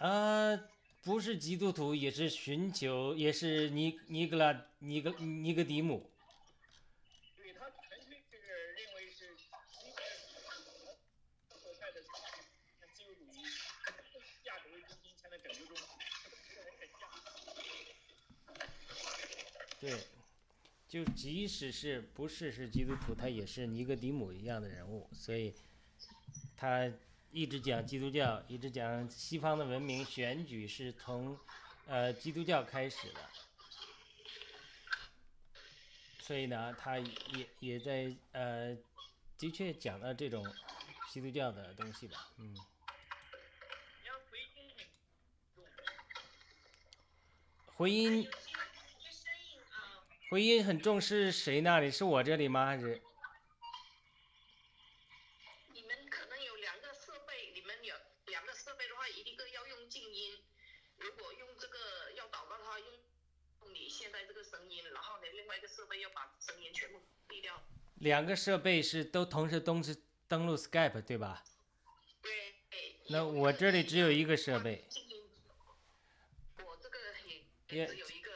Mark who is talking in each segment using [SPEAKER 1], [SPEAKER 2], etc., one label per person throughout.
[SPEAKER 1] 啊，不是基督徒，也是寻求，也是尼尼格拉尼格尼格迪姆。
[SPEAKER 2] 对他纯粹是认为是西方所在的自由主义，亚洲为中心才能拯救中国，这人很像。
[SPEAKER 1] 对，就即使是不是是基督徒，他也是尼格迪姆一样的人物，所以他一直讲基督教，一直讲西方的文明选举是从呃基督教开始的，所以呢，他也也在呃的确讲了这种基督教的东西吧，嗯，
[SPEAKER 2] 回应很重，
[SPEAKER 1] 回音，回音很重是谁那里？是我这里吗？还是？
[SPEAKER 3] 你们可能有两个设备，你们有两个设备的话，一个要用静音，如果用这个要祷告的话，用用你现在这个声音，然后呢，另外一个设备要把声音全部闭掉。
[SPEAKER 1] 两个设备是都同时登是登录 Skype 对吧？
[SPEAKER 3] 对。
[SPEAKER 1] 那我这里只有一个设备。
[SPEAKER 3] 我这个也只有一个。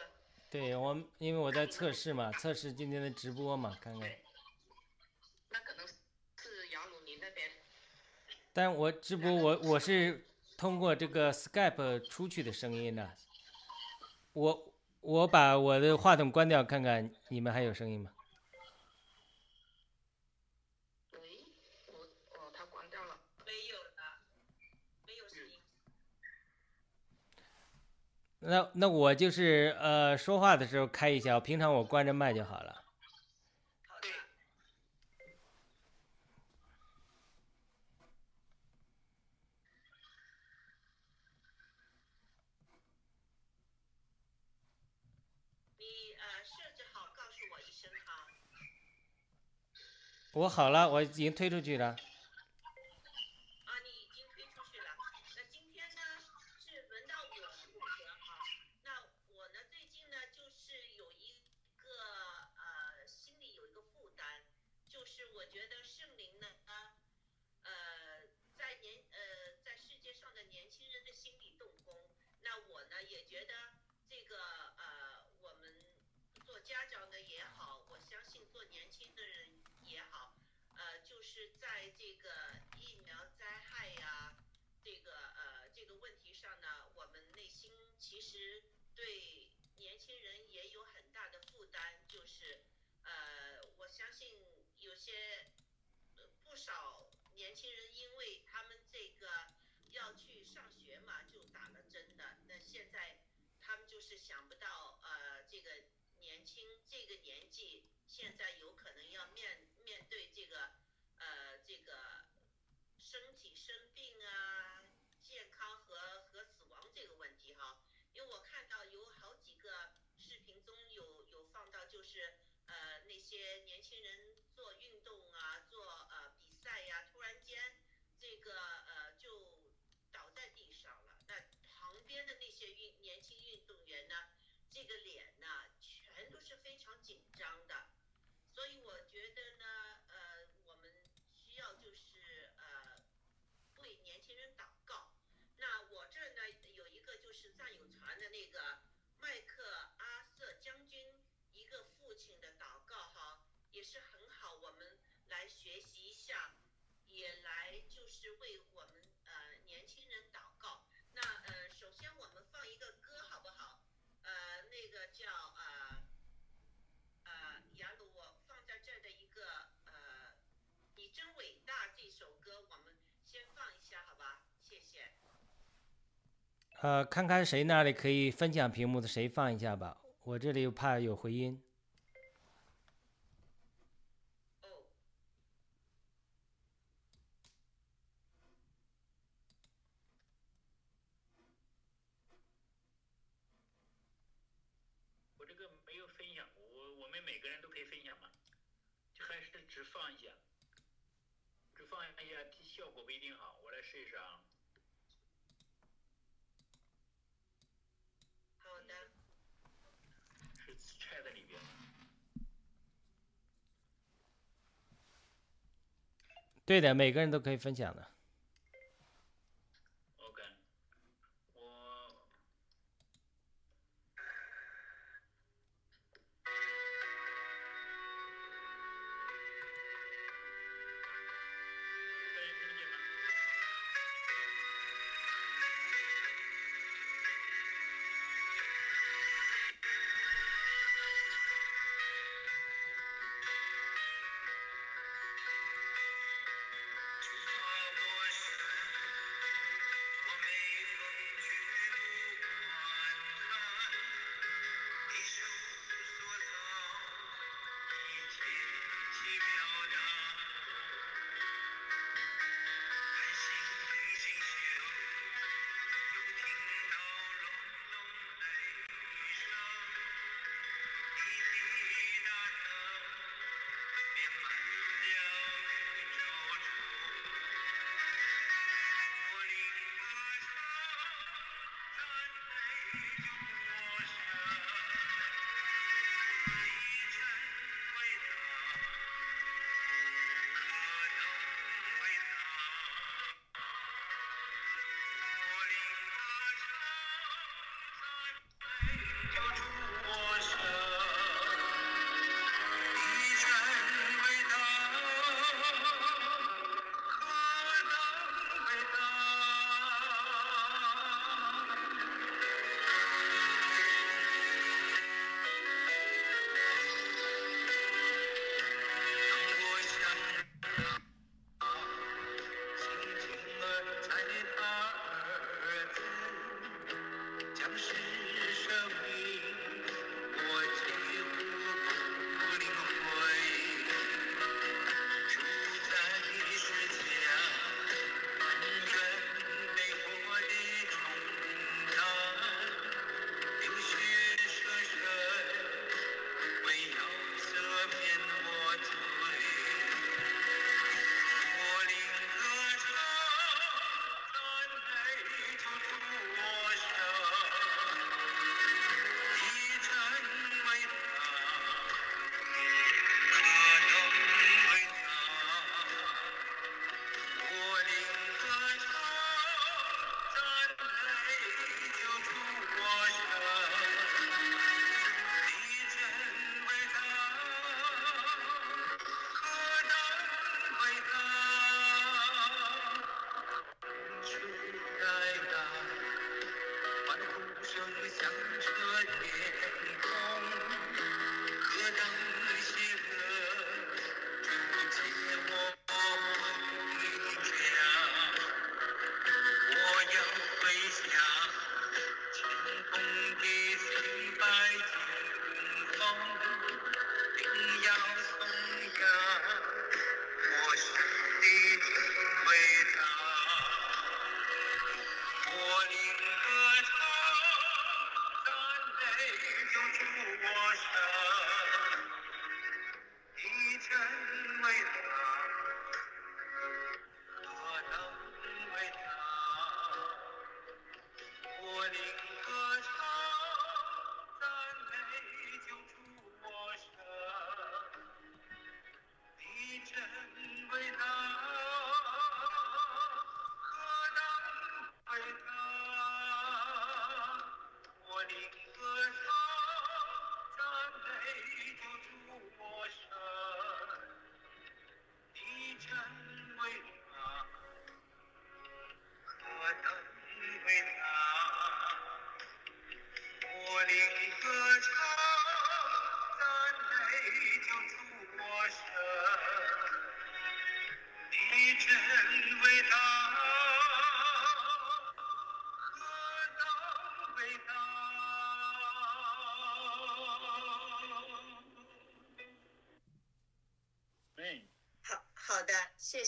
[SPEAKER 1] 对我，因为我在测试嘛，测试今天的直播嘛，看看。
[SPEAKER 3] 那可能是雅鲁你那边。
[SPEAKER 1] 但我直播我我是通过这个 Skype 出去的声音的。我我把我的话筒关掉，看看你们还有声音吗？
[SPEAKER 3] 喂，我哦，他关掉了。没有了，没有声音。
[SPEAKER 1] 那那我就是呃说话的时候开一下，平常我关着麦就好了。
[SPEAKER 3] 好的。你呃设置好，告诉我一声哈。
[SPEAKER 1] 我好了，我已经推出去了。
[SPEAKER 3] 啊，你已经推出去了。那今天呢是轮到我负责哈。那我呢最近呢就是有一个呃心里有一个负担，就是我觉得圣灵呢呃在年呃在世界上的年轻人的心里动工。那我呢也觉得这个呃我们做家长的也好，我相信做年轻的人也好。呃，就是在这个疫苗灾害呀、这个呃这个问题上呢，我们内心其实对年轻人也有很大的负担，就是呃，我相信有些不少年轻人因为他们这个要去上学嘛，就打了针的，那现在他们就是想不到呃这个年轻这个年纪，现在有可能要面面对这个呃这个身体生病啊、健康和和死亡这个问题哈。因为我看到有好几个视频中有有放到，就是呃那些年轻人做运动啊、做呃比赛呀、突然间这个呃就倒在地上了。那旁边的那些运年轻运动员呢，这个脸呢全都是非常紧张的。所以我觉得呢，呃，我们需要就是呃为年轻人祷告。那我这儿呢有一个就是战友传的那个麦克阿瑟将军一个父亲的祷告哈，也是很好，我们来学习一下，也来就是为我们呃年轻人祷告。那呃，首先我们放一个歌好不好？呃，那个叫呃呃雅鲁，我放在这儿的一个呃你真伟大这首歌，我们先放一下好吧？谢谢。
[SPEAKER 1] 呃，看看谁那里可以分享屏幕的，谁放一下吧。我这里又怕有回音。
[SPEAKER 3] 哦，
[SPEAKER 2] 我这个没有分享，我我们每个人都可以分享嘛，就还是只放一下，只放一下，效果不一定好。我来试一试啊。
[SPEAKER 3] 好的。
[SPEAKER 2] 是拆在里边。
[SPEAKER 1] 对的，每个人都可以分享的。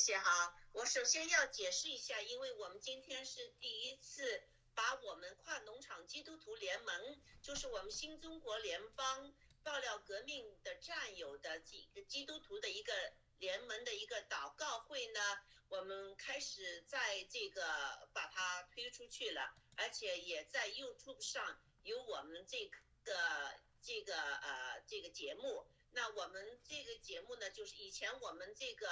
[SPEAKER 3] 谢谢哈，我首先要解释一下，因为我们今天是第一次把我们跨农场基督徒联盟，就是我们新中国联邦爆料革命的战友的几个基督徒的一个联盟的一个祷告会呢，我们开始在这个把它推出去了，而且也在 YouTube 上有我们这个这个呃这个节目。那我们这个节目呢，就是以前我们这个。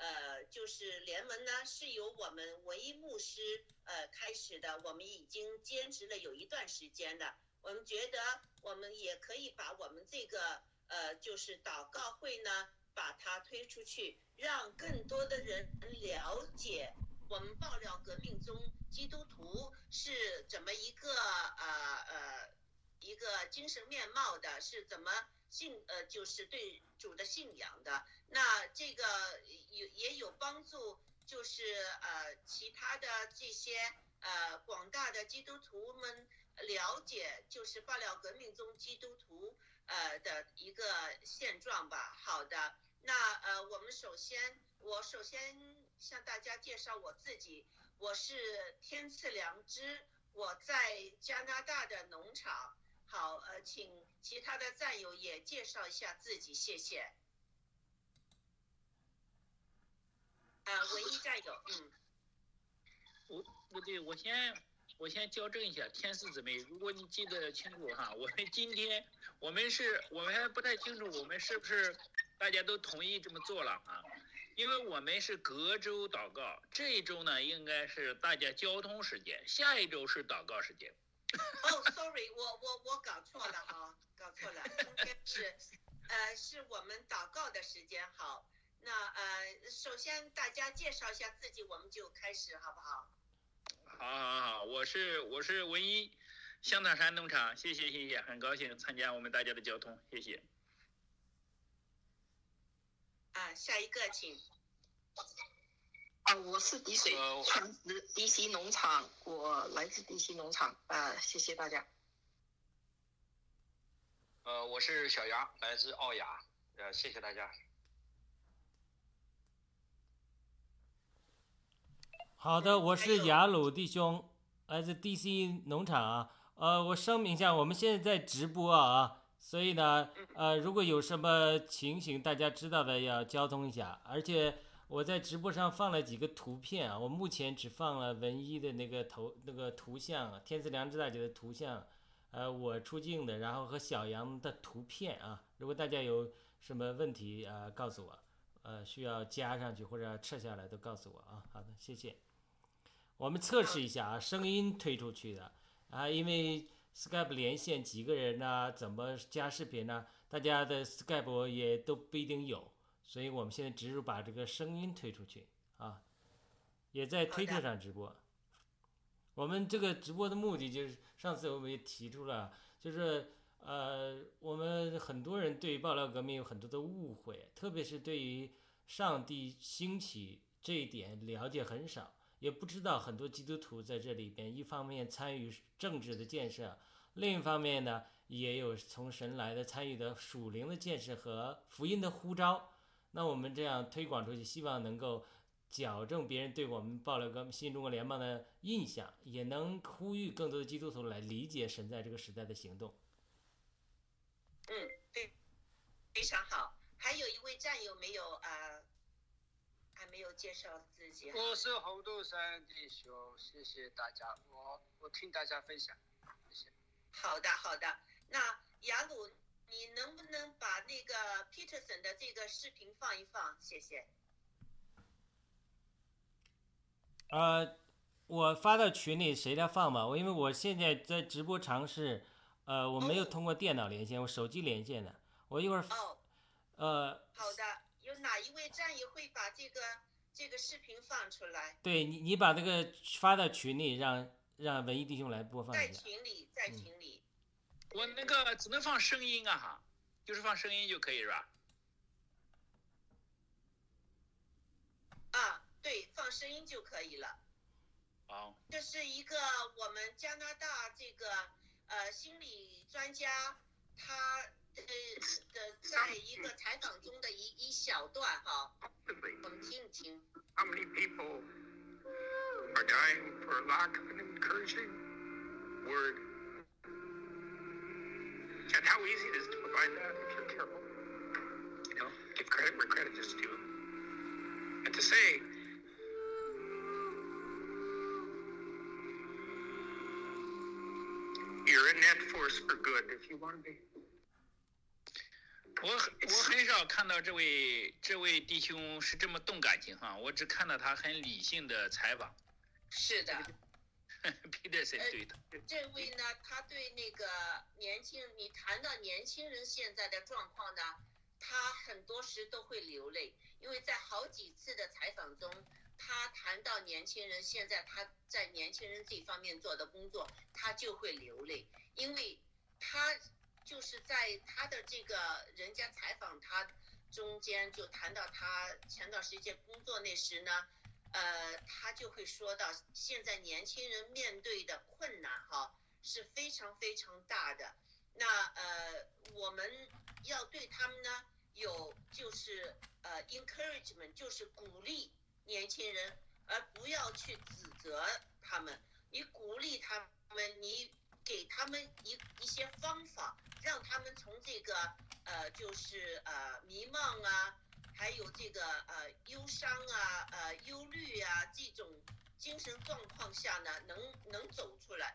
[SPEAKER 3] 呃，就是联盟呢，是由我们文艺牧师呃开始的，我们已经坚持了有一段时间了。我们觉得我们也可以把我们这个呃，就是祷告会呢，把它推出去，让更多的人了解我们爆料革命中基督徒是怎么一个呃呃一个精神面貌的，是怎么。信呃就是对主的信仰的，那这个有也有帮助，就是呃其他的这些呃广大的基督徒们了解，就是爆料革命中基督徒呃的一个现状吧。好的，那呃我们首先我首先向大家介绍我自己，我是天赐良知，我在加拿大的农场。好，呃，请其他的战友也介绍一下自己，谢谢。啊，唯一战友，嗯。
[SPEAKER 4] 我不对，我先我先校正一下，天使姊妹，如果你记得清楚哈，我们今天我们是我们还不太清楚，我们是不是大家都同意这么做了啊？因为我们是隔周祷告，这一周呢应该是大家交通时间，下一周是祷告时间。
[SPEAKER 3] 哦，sorry，我我我搞错了啊，搞错了，今天是，呃，是我们祷告的时间。好，那呃，首先大家介绍一下自己，我们就开始，好不好？
[SPEAKER 4] 好，好，好，我是我是文一，香塔山农场，谢谢，谢谢，很高兴参加我们大家的交通，谢谢。
[SPEAKER 3] 啊，下一个请。
[SPEAKER 5] 啊，我是滴水全职 DC 农场，我来自 DC 农场，啊，谢谢大家。
[SPEAKER 6] 呃，我是小杨，来自奥雅，呃，谢谢大家。
[SPEAKER 1] 好的，我是雅鲁弟兄，来自 DC 农场啊，呃，我声明一下，我们现在在直播啊，所以呢，呃，如果有什么情形大家知道的，要交通一下，而且。我在直播上放了几个图片啊，我目前只放了文一的那个头那个图像，天赐良知大姐的图像，呃，我出镜的，然后和小杨的图片啊。如果大家有什么问题啊，告诉我，呃，需要加上去或者撤下来都告诉我啊。好的，谢谢。我们测试一下啊，声音推出去的啊，因为 Skype 连线几个人呢，怎么加视频呢？大家的 Skype 也都不一定有，所以我们现在只是把这个声音推出去啊，也在推特上直播。我们这个直播的目的就是上次我们也提出了，就是呃，我们很多人对于爆料革命有很多的误会，特别是对于上帝兴起这一点了解很少。也不知道很多基督徒在这里边，一方面参与政治的建设，另一方面呢，也有从神来的参与的属灵的建设和福音的呼召。那我们这样推广出去，希望能够矫正别人对我们爆料革新中国联邦的印象，也能呼吁更多的基督徒来理解神在这个时代的行动。
[SPEAKER 3] 嗯，对，非常好。还有一位战友没有啊？还没有介绍自己。
[SPEAKER 7] 我是红豆山弟兄，谢谢大家，我我听大家分享，谢谢。
[SPEAKER 3] 好的好的，那雅鲁，你能不能把那个 Peterson 的这个视频放一放？谢谢。
[SPEAKER 1] 呃，我发到群里，谁来放吧？我因为我现在在直播尝试，呃，我没有通过电脑连线，我手机连线的，我一会儿。
[SPEAKER 3] 哦。
[SPEAKER 1] 呃。
[SPEAKER 3] 好的。有哪一位战友会把这个这个视频放出来？
[SPEAKER 1] 对你，你把这个发到群里，让让文艺弟兄来播放
[SPEAKER 3] 在群里，在群里。
[SPEAKER 4] 我那个只能放声音啊哈，就是放声音就可以是吧？
[SPEAKER 3] 啊，对，放声音就可以了。
[SPEAKER 4] 好。
[SPEAKER 3] 这是一个我们加拿大这个呃心理专家他。呃的，在一个采访中的一一小段哈，我们听一听。
[SPEAKER 8] How many people are dying for lack of an encouraging word? And how easy it is to provide that if you're careful. You know, give credit where credit is due. And to say, you're a net force for good if you want to be.
[SPEAKER 4] 我我很少看到这位这位弟兄是这么动感情哈，我只看到他很理性的采访。
[SPEAKER 3] 是的
[SPEAKER 4] Peterson 对的。
[SPEAKER 3] 这位呢，他对那个年轻，你谈到年轻人现在的状况呢，他很多时都会流泪，因为在好几次的采访中，他谈到年轻人现在他在年轻人这方面做的工作，他就会流泪，因为他。就是在他的这个人家采访他中间，就谈到他前段时间工作那时呢，呃，他就会说到现在年轻人面对的困难哈是非常非常大的。那呃，我们要对他们呢有就是呃 encouragement，就是鼓励年轻人，而不要去指责他们。你鼓励他们，你给他们一一些方法。让他们从这个呃，就是呃迷茫啊，还有这个呃忧伤啊、呃忧虑啊这种精神状况下呢，能能走出来。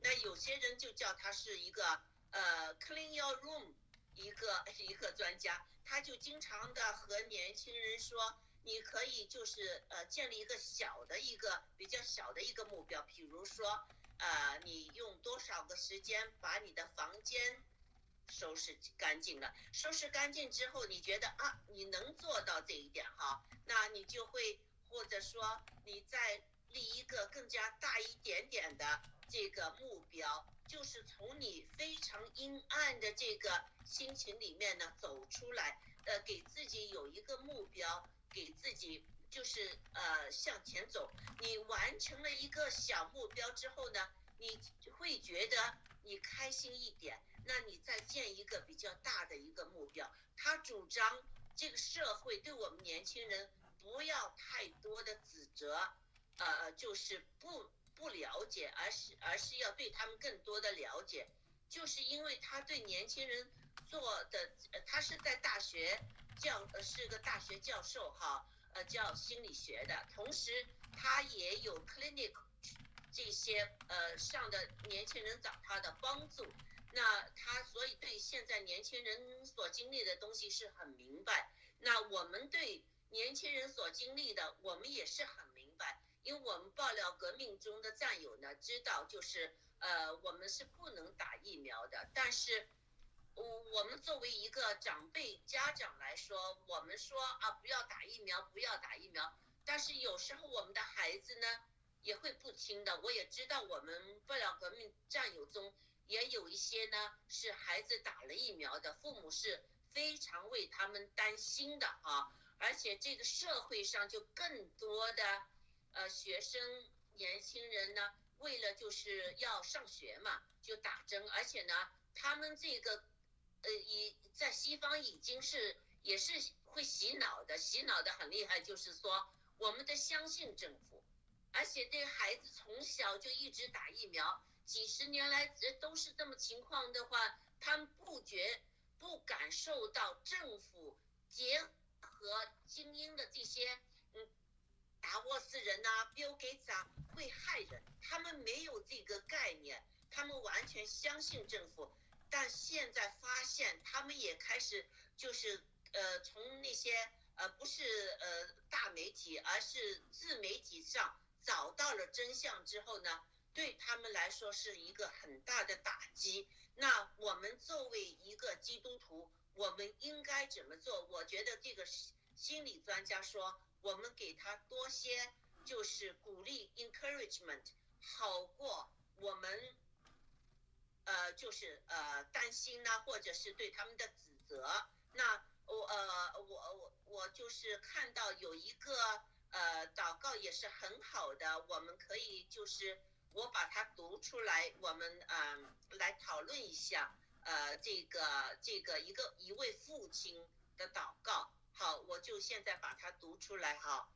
[SPEAKER 3] 那有些人就叫他是一个呃 clean your room 一个 一个专家，他就经常的和年轻人说，你可以就是呃建立一个小的一个比较小的一个目标，比如说。呃，你用多少个时间把你的房间收拾干净了？收拾干净之后，你觉得啊，你能做到这一点哈，那你就会或者说你再立一个更加大一点点的这个目标，就是从你非常阴暗的这个心情里面呢走出来，呃，给自己有一个目标，给自己。就是呃向前走，你完成了一个小目标之后呢，你会觉得你开心一点。那你再建一个比较大的一个目标。他主张这个社会对我们年轻人不要太多的指责，呃，就是不不了解，而是而是要对他们更多的了解。就是因为他对年轻人做的，他是在大学教，呃，是个大学教授哈。呃，教心理学的，同时他也有 clinic 这些呃上的年轻人找他的帮助，那他所以对现在年轻人所经历的东西是很明白，那我们对年轻人所经历的，我们也是很明白，因为我们爆料革命中的战友呢，知道就是呃，我们是不能打疫苗的。但是，我我们作为一个长辈家长来说，我们说啊，不要打疫苗，不要打疫苗。但是有时候我们的孩子呢，也会不听的。我也知道我们爆料革命战友中也有一些呢，是孩子打了疫苗的，父母是非常为他们担心的啊。而且这个社会上就更多的。呃，学生年轻人呢，为了就是要上学嘛，就打针，而且呢，他们这个，呃，已在西方已经是也是会洗脑的，洗脑的很厉害，就是说我们得相信政府，而且这孩子从小就一直打疫苗，几十年来都是这么情况的话，他们不觉不感受到政府结合精英的这些。嗯达沃斯人呐，Bill Gates 啊，会害人。他们没有这个概念，他们完全相信政府。但现在发现，他们也开始就是呃，从那些呃不是呃大媒体，而是自媒体上找到了真相之后呢，对他们来说是一个很大的打击。那我们作为一个基督徒，我们应该怎么做？我觉得这个心理专家说。我们给他多些，就是鼓励 encouragement，好过我们，呃，就是呃担心呢，或者是对他们的指责。那我呃我我我就是看到有一个呃祷告也是很好的，我们可以就是我把它读出来，我们嗯来讨论一下呃这个这个一个一位父亲的祷告。好，我就现在把它读出来哈。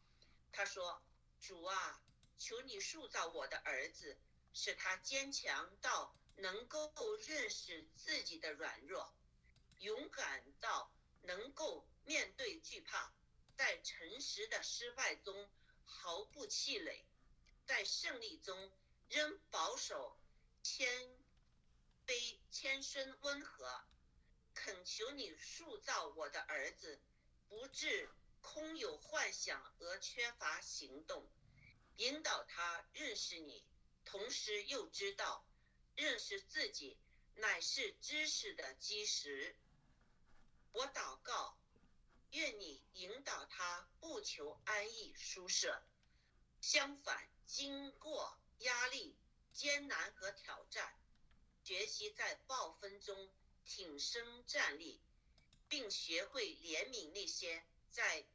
[SPEAKER 3] 他说：“主啊，求你塑造我的儿子，使他坚强到能够认识自己的软弱，勇敢到能够面对惧怕，在诚实的失败中毫不气馁，在胜利中仍保守谦卑、谦逊、温和。恳求你塑造我的儿子。”不致空有幻想而缺乏行动，引导他认识你，同时又知道认识自己乃是知识的基石。我祷告，愿你引导他不求安逸舒适，相反，经过压力、艰难和挑战，学习在暴风中挺身站立。并学会怜悯那些在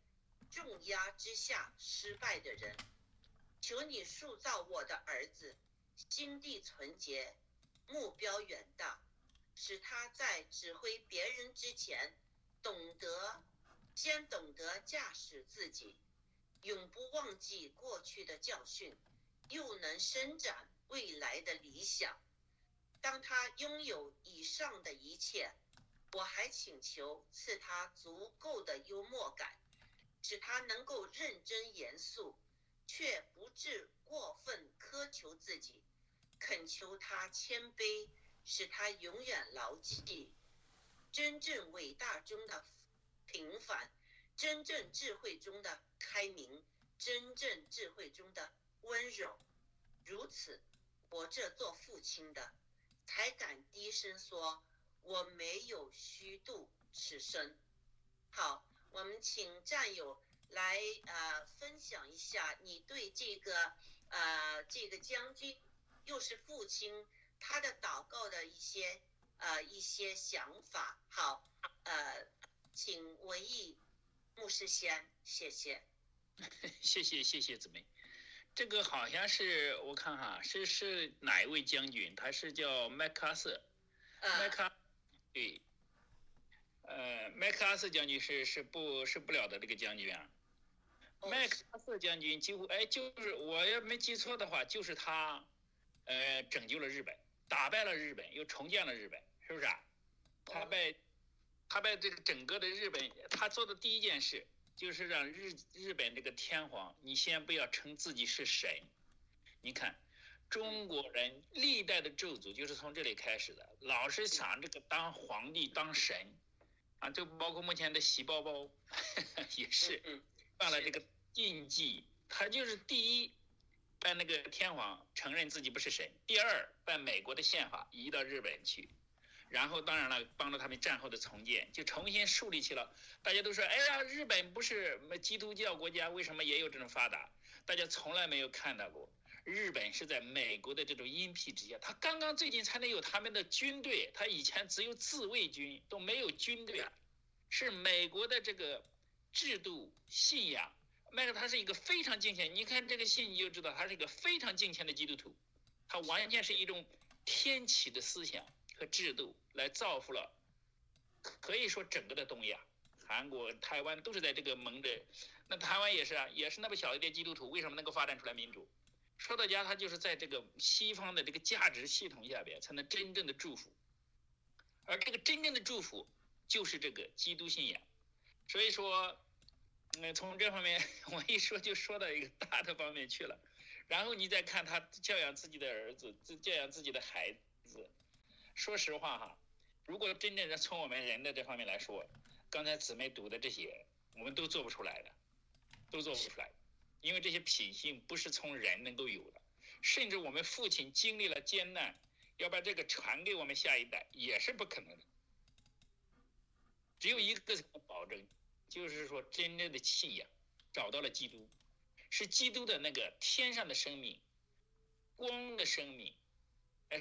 [SPEAKER 3] 重压之下失败的人。求你塑造我的儿子，心地纯洁，目标远大，使他在指挥别人之前，懂得先懂得驾驶自己，永不忘记过去的教训，又能伸展未来的理想。当他拥有以上的一切。我还请求赐他足够的幽默感，使他能够认真严肃，却不致过分苛求自己。恳求他谦卑，使他永远牢记真正伟大中的平凡，真正智慧中的开明，真正智慧中的温柔。如此，我这做父亲的才敢低声说。我没有虚度此生。好，我们请战友来呃分享一下你对这个呃这个将军又是父亲他的祷告的一些呃一些想法。好，呃，请文艺牧师先，谢谢。
[SPEAKER 4] 谢谢谢谢姊妹，这个好像是我看哈是是哪一位将军？他是叫麦克阿瑟，麦克。对，呃，麦克阿瑟将军是是不是不了的这个将军啊？麦克阿瑟将军几乎哎，就是我要没记错的话，就是他，呃，拯救了日本，打败了日本，又重建了日本，是不是啊？他被他被这个整个的日本，他做的第一件事就是让日日本这个天皇，你先不要称自己是神，你看。中国人历代的咒诅就是从这里开始的，老是想这个当皇帝当神，啊，就包括目前的喜宝宝也是犯了这个禁忌。他就是第一，拜那个天皇，承认自己不是神；第二，把美国的宪法移到日本去，然后当然了，帮助他们战后的重建，就重新树立起了。大家都说，哎呀，日本不是基督教国家，为什么也有这种发达？大家从来没有看到过，日本是在美国的这种荫庇之下，他刚刚最近才能有他们的军队，他以前只有自卫军，都没有军队啊，是美国的这个制度信仰。麦克他是一个非常敬虔，你看这个信你就知道他是一个非常敬虔的基督徒，他完全是一种天启的思想和制度来造福了，可以说整个的东亚，韩国、台湾都是在这个蒙着，那台湾也是啊，也是那么小一点基督徒，为什么能够发展出来民主？说到家，他就是在这个西方的这个价值系统下边才能真正的祝福，而这个真正的祝福就是这个基督信仰，所以说。嗯，从这方面我一说就说到一个大的方面去了，然后你再看他教养自己的儿子，教养自己的孩子。说实话哈，如果真正的从我们人的这方面来说，刚才姊妹读的这些，我们都做不出来的，都做不出来，因为这些品性不是从人能够有的，甚至我们父亲经历了艰难，要把这个传给我们下一代也是不可能的，只有一个保证。就是说，真正的信仰找到了基督，是基督的那个天上的生命，光的生命，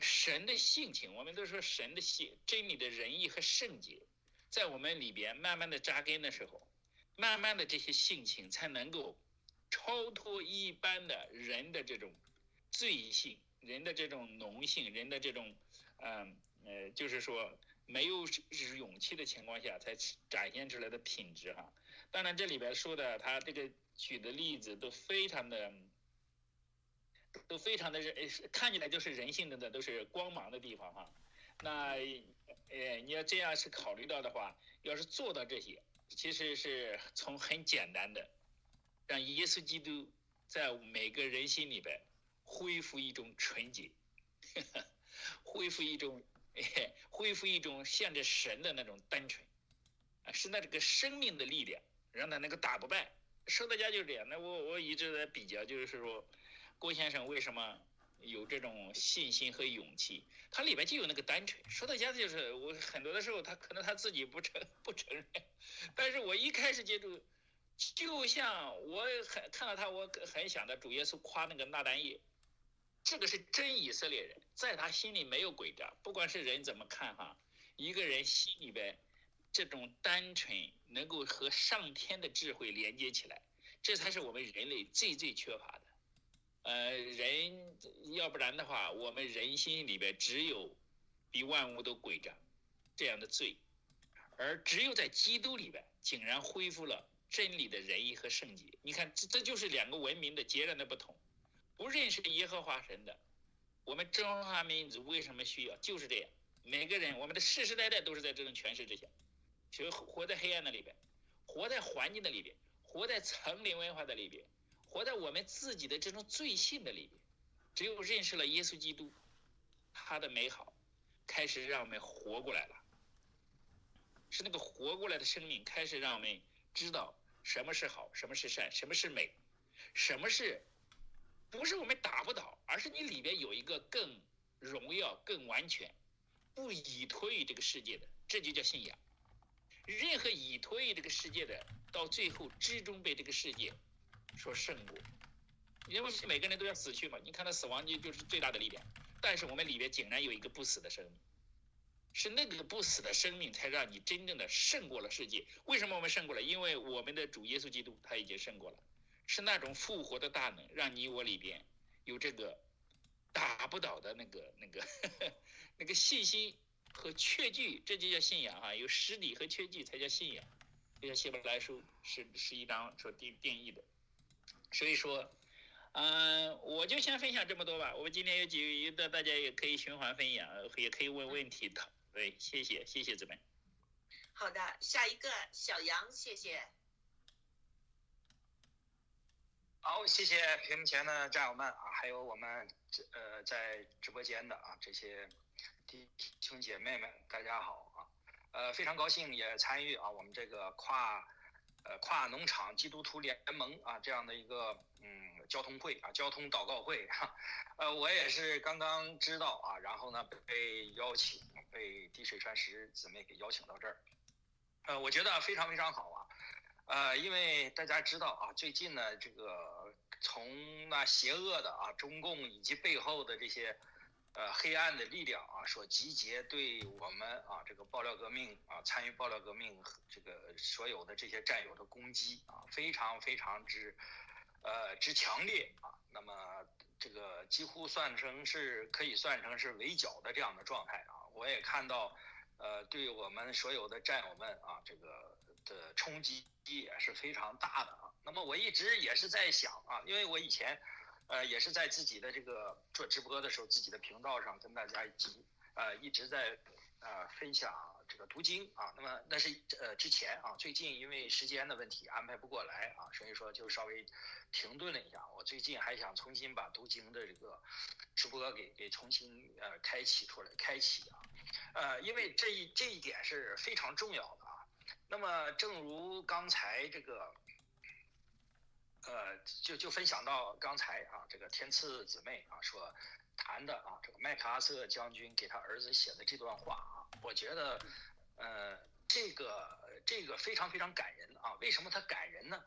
[SPEAKER 4] 神的性情。我们都说神的性，真理的仁义和圣洁，在我们里边慢慢的扎根的时候，慢慢的这些性情才能够超脱一般的人的这种罪性，人的这种奴性，人的这种，嗯呃，就是说。没有勇气的情况下才展现出来的品质哈，当然这里边说的他这个举的例子都非常的，都非常的人看起来就是人性的的都是光芒的地方哈，那呃你要这样是考虑到的话，要是做到这些，其实是从很简单的，让耶稣基督在每个人心里边恢复一种纯洁，恢复一种。恢复一种向着神的那种单纯，啊，是那这个生命的力量，让他能够打不败。说到家就是这样。那我我一直在比较，就是说，郭先生为什么有这种信心和勇气？他里边就有那个单纯。说到家就是我很多的时候，他可能他自己不承不承认，但是我一开始接触，就像我很看到他，我很想到主耶稣夸那个纳丹叶。这个是真以色列人，在他心里没有诡诈，不管是人怎么看哈，一个人心里边这种单纯，能够和上天的智慧连接起来，这才是我们人类最最缺乏的。呃，人要不然的话，我们人心里边只有比万物都诡诈这样的罪，而只有在基督里边，竟然恢复了真理的仁义和圣洁。你看，这这就是两个文明的截然的不同。不认识耶和华神的，我们中华民族为什么需要？就是这样，每个人，我们的世世代代都是在这种诠释之下，就活在黑暗的里边，活在环境的里边，活在丛林文化的里边，活在我们自己的这种罪性的里边。只有认识了耶稣基督，他的美好，开始让我们活过来了。是那个活过来的生命，开始让我们知道什么是好，什么是善，什么是美，什么是。不是我们打不倒，而是你里边有一个更荣耀、更完全、不依托于这个世界的，这就叫信仰。任何依托于这个世界的，到最后最终被这个世界所胜过。因为每个人都要死去嘛，你看到死亡就就是最大的力量。但是我们里边竟然有一个不死的生命，是那个不死的生命才让你真正的胜过了世界。为什么我们胜过了？因为我们的主耶稣基督他已经胜过了。是那种复活的大能，让你我里边有这个打不倒的那个、那个、那个信心和确据，这就叫信仰啊！有实底和确据才叫信仰。就像希伯来书十十一章所定定义的。所以说，嗯，我就先分享这么多吧。我们今天有几个，大家也可以循环分享，也可以问问题的。对，谢谢，谢谢姊妹。
[SPEAKER 3] 好的，下一个小杨，谢谢。
[SPEAKER 9] 好，谢谢屏幕前的战友们啊，还有我们呃在直播间的啊这些弟兄姐妹们，大家好啊，呃非常高兴也参与啊我们这个跨呃跨农场基督徒联盟啊这样的一个嗯交通会啊，交通祷告会哈，呃，我也是刚刚知道啊，然后呢被邀请，被滴水穿石姊妹给邀请到这儿，呃，我觉得非常非常好啊，呃，因为大家知道啊，最近呢这个从那邪恶的啊中共以及背后的这些。呃，黑暗的力量啊，所集结对我们啊这个爆料革命啊，参与爆料革命这个所有的这些战友的攻击啊，非常非常之呃之强烈啊。那么这个几乎算成是可以算成是围剿的这样的状态啊。我也看到呃，对我们所有的战友们啊，这个的冲击也是非常大的啊。那么我一直也是在想啊，因为我以前。呃，也是在自己的这个做直播的时候，自己的频道上跟大家一起，呃，一直在呃分享这个读经啊。那么那是呃之前啊，最近因为时间的问题安排不过来啊，所以说就稍微停顿了一下。我最近还想重新把读经的这个直播给给重新呃开启出来，开启啊，呃，因为这一这一点是非常重要的啊。那么正如刚才这个。呃，就就分享到刚才啊，这个天赐姊妹啊说谈的啊，这个麦克阿瑟将军给他儿子写的这段话啊，我觉得呃，这个这个非常非常感人啊。为什么他感人呢？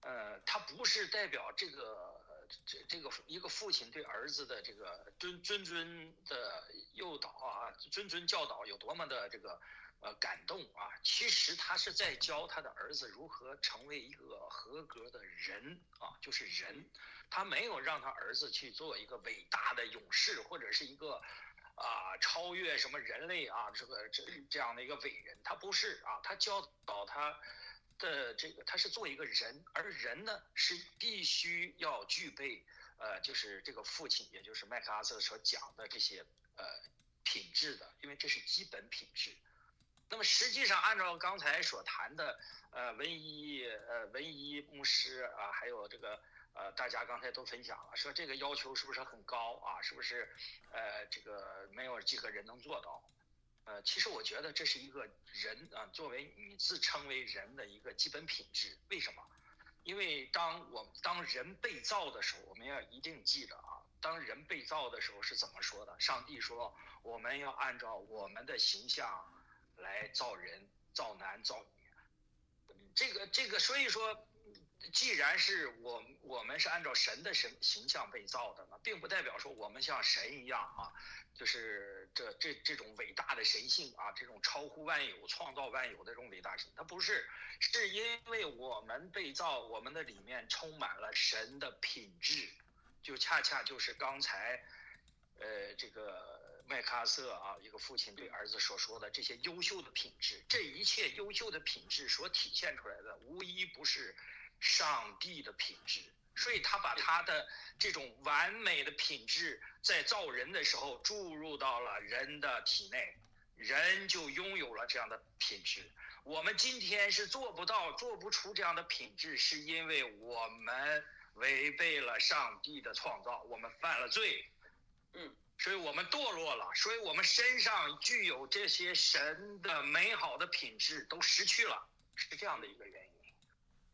[SPEAKER 9] 呃，他不是代表这个这这个一个父亲对儿子的这个尊尊尊的诱导啊，谆谆教导有多么的这个。呃，感动啊！其实他是在教他的儿子如何成为一个合格的人啊，就是人。他没有让他儿子去做一个伟大的勇士，或者是一个啊超越什么人类啊这个这这样的一个伟人。他不是啊，他教导他的这个他是做一个人，而人呢是必须要具备呃，就是这个父亲，也就是麦克阿瑟所讲的这些呃品质的，因为这是基本品质。那么实际上，按照刚才所谈的，呃，文一呃文一牧师啊，还有这个呃，大家刚才都分享了，说这个要求是不是很高啊？是不是呃，这个没有几个人能做到？呃，其实我觉得这是一个人啊，作为你自称为人的一个基本品质。为什么？因为当我当人被造的时候，我们要一定记得啊，当人被造的时候是怎么说的？上帝说，我们要按照我们的形象。来造人，造男造女，这个这个，所以说，既然是我我们是按照神的神形象被造的，那并不代表说我们像神一样啊，就是这这这种伟大的神性啊，这种超乎万有、创造万有的这种伟大神，它不是，是因为我们被造，我们的里面充满了神的品质，就恰恰就是刚才，呃，这个。麦克阿瑟啊，一个父亲对儿子所说的这些优秀的品质，这一切优秀的品质所体现出来的，无一不是上帝的品质。所以他把他的这种完美的品质，在造人的时候注入到了人的体内，人就拥有了这样的品质。我们今天是做不到、做不出这样的品质，是因为我们违背了上帝的创造，我们犯了罪。嗯。所以我们堕落了，所以我们身上具有这些神的美好的品质都失去了，是这样的一个原因。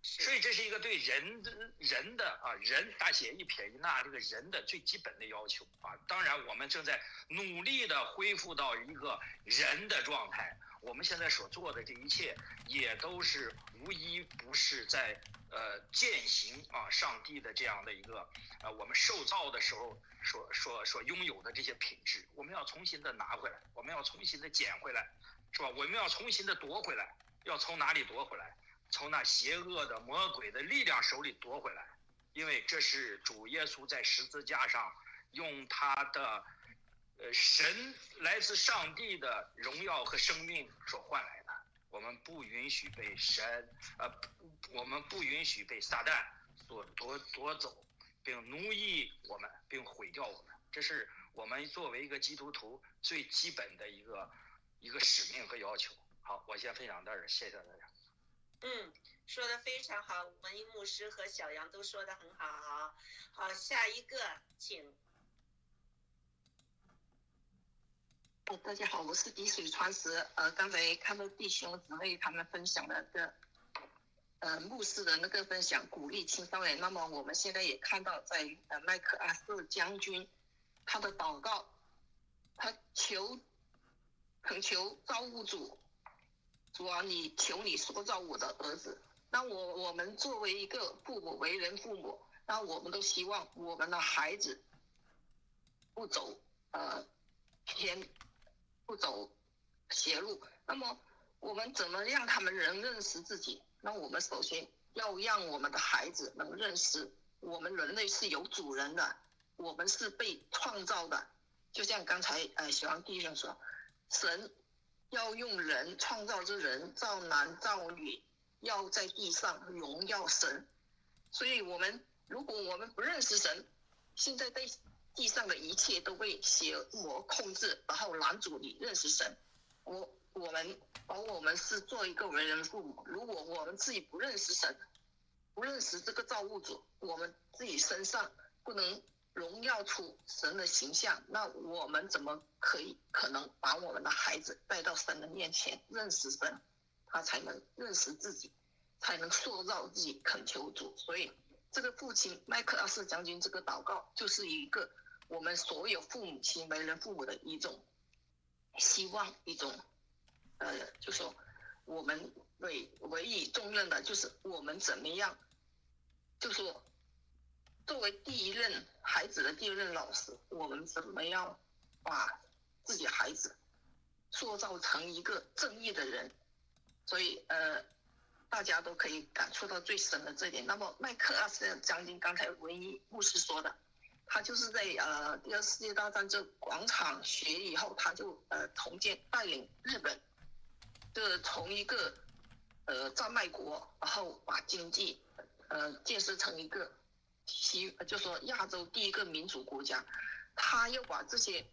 [SPEAKER 9] 所以这是一个对人人的啊人大写一撇一捺这个人的最基本的要求啊。当然，我们正在努力的恢复到一个人的状态。我们现在所做的这一切，也都是无一不是在呃践行啊上帝的这样的一个呃我们受造的时候。所所所拥有的这些品质，我们要重新的拿回来，我们要重新的捡回来，是吧？我们要重新的夺回来，要从哪里夺回来？从那邪恶的魔鬼的力量手里夺回来，因为这是主耶稣在十字架上用他的呃神来自上帝的荣耀和生命所换来的。我们不允许被神呃，我们不允许被撒旦所夺夺走。并奴役我们，并毁掉我们，这是我们作为一个基督徒最基本的一个一个使命和要求。好，我先分享到这儿，谢谢大家。
[SPEAKER 3] 嗯，说的非常好，文艺牧师和小杨都说的很好。好，好，下一个，请。
[SPEAKER 5] 大家好，我是滴水穿石。呃，刚才看到弟兄姊妹他们分享的这。呃牧师的那个分享，鼓励青少年。那么我们现在也看到，在呃麦克阿瑟将军他的祷告，他求恳求造物主，主啊，你求你塑造我的儿子。那我我们作为一个父母，为人父母，那我们都希望我们的孩子不走呃偏，不走邪路。那么我们怎么让他们能认识自己？那我们首先要让我们的孩子能认识，我们人类是有主人的，我们是被创造的。就像刚才呃小王弟兄说，神要用人创造这人，造男造女，要在地上荣耀神。所以我们如果我们不认识神，现在在地上的一切都被邪魔控制，然后拦阻你认识神。我。我们，而我们是做一个为人父母。如果我们自己不认识神，不认识这个造物主，我们自己身上不能荣耀出神的形象，那我们怎么可以可能把我们的孩子带到神的面前认识神？他才能认识自己，才能塑造自己，恳求主。所以，这个父亲麦克阿瑟将军这个祷告，就是一个我们所有父母亲为人父母的一种希望，一种。呃，就说我们委委以重任的，就是我们怎么样，就说作为第一任孩子的第一任老师，我们怎么样把自己孩子塑造成一个正义的人？所以呃，大家都可以感触到最深的这点。那么麦克阿瑟将军刚才文一牧师说的，他就是在呃第二次世界大战这广场学以后，他就呃重建带领日本。就是从一个呃战败国，然后把经济呃建设成一个西，就说亚洲第一个民主国家，他又把这些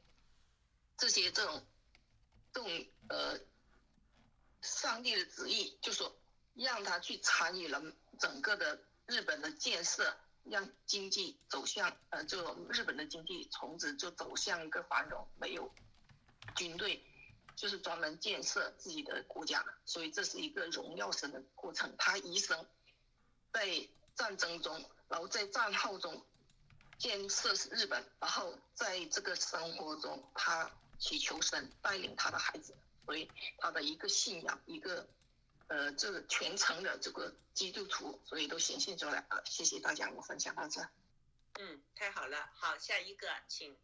[SPEAKER 5] 这些这种这种呃上帝的旨意，就说让他去参与了整个的日本的建设，让经济走向呃这种日本的经济从此就走向一个繁荣，没有军队。就是专门建设自己的国家，所以这是一个荣耀神的过程。他一生在战争中，然后在战后中建设日本，然后在这个生活中，他祈求神带领他的孩子，所以他的一个信仰，一个呃这个全程的这个基督徒，所以都显现出来了。谢谢大家，我分享到这。
[SPEAKER 3] 嗯，太好了，好，下一个请。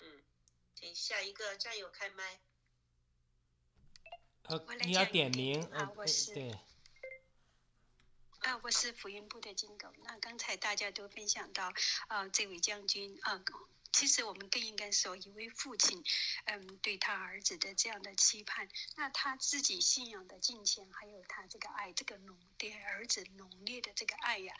[SPEAKER 3] 嗯，请下一个战友开麦。
[SPEAKER 1] 呃，你要点名，
[SPEAKER 10] 啊，我是
[SPEAKER 1] 对。
[SPEAKER 10] 啊，我是福音部的金狗。那刚才大家都分享到，啊，这位将军啊，其实我们更应该说，一位父亲，嗯，对他儿子的这样的期盼，那他自己信仰的金钱，还有他这个爱，这个浓对儿子浓烈的这个爱呀，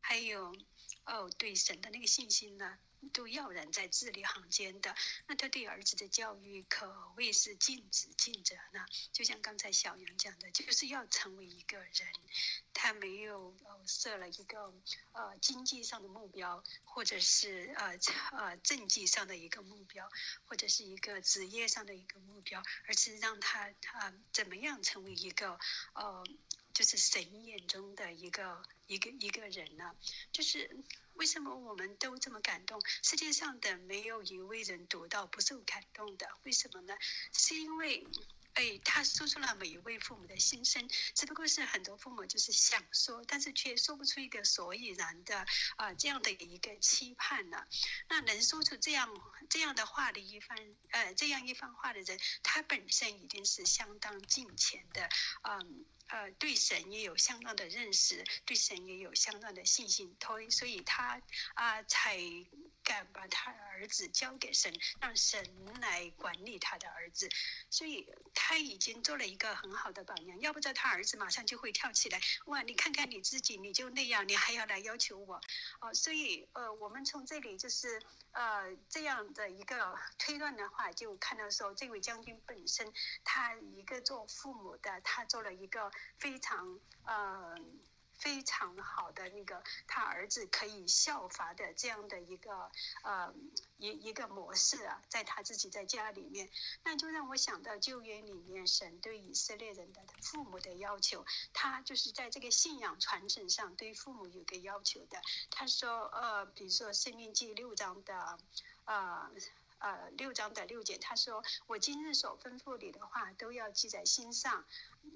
[SPEAKER 10] 还有哦，对神的那个信心呢？都要然在字里行间的，那他对儿子的教育可谓是尽职尽责呢。就像刚才小杨讲的，就是要成为一个人，他没有呃设了一个呃经济上的目标，或者是呃呃政绩上的一个目标，或者是一个职业上的一个目标，而是让他啊怎么样成为一个呃就是神眼中的一个一个一个人呢？就是。为什么我们都这么感动？世界上的没有一位人读到不受感动的，为什么呢？是因为，哎，他说出了每一位父母的心声，只不过是很多父母就是想说，但是却说不出一个所以然的啊这样的一个期盼呢。那能说出这样这样的话的一番呃这样一番话的人，他本身一定是相当敬虔的，嗯。呃，对神也有相当的认识，对神也有相当的信心，所所以他啊才敢把他儿子交给神，让神来管理他的儿子，所以他已经做了一个很好的榜样。要不在他儿子马上就会跳起来，哇！你看看你自己，你就那样，你还要来要求我，哦，所以呃，我们从这里就是呃这样的一个推断的话，就看到说这位将军本身，他一个做父母的，他做了一个。非常呃非常好的那个他儿子可以效法的这样的一个呃一一个模式啊，在他自己在家里面，那就让我想到旧约里面神对以色列人的父母的要求，他就是在这个信仰传承上对父母有个要求的。他说呃，比如说《生命记》六章的呃。呃，六章的六节，他说：“我今日所吩咐你的话，都要记在心上。”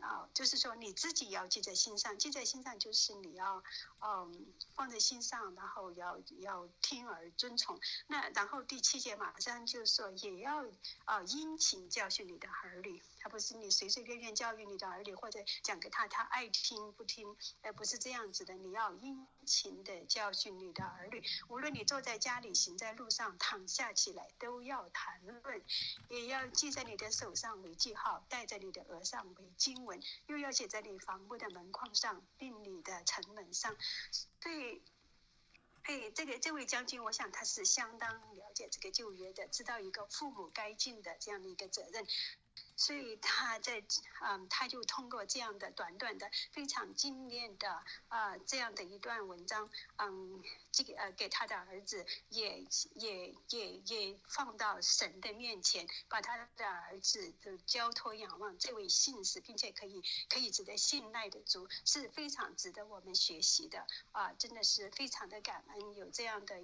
[SPEAKER 10] 啊，就是说你自己要记在心上，记在心上就是你要，嗯，放在心上，然后要要听而遵从。那然后第七节马上就是说，也要啊殷勤教训你的儿女，他不是你随随便便教育你的儿女，或者讲给他他爱听不听，而不是这样子的。你要殷勤的教训你的儿女，无论你坐在家里，行在路上，躺下起来，都要谈论，也要记在你的手上为记号，戴在你的额上为经。文又要写在你房屋的门框上，并你的城门上。对，嘿，这个这位将军，我想他是相当了解这个旧约的，知道一个父母该尽的这样的一个责任。所以他在，嗯，他就通过这样的短短的、非常精炼的啊这样的一段文章，嗯。这个呃，给他的儿子也也也也放到神的面前，把他的儿子的交托仰望这位信使，并且可以可以值得信赖的主，是非常值得我们学习的啊！真的是非常的感恩有这样的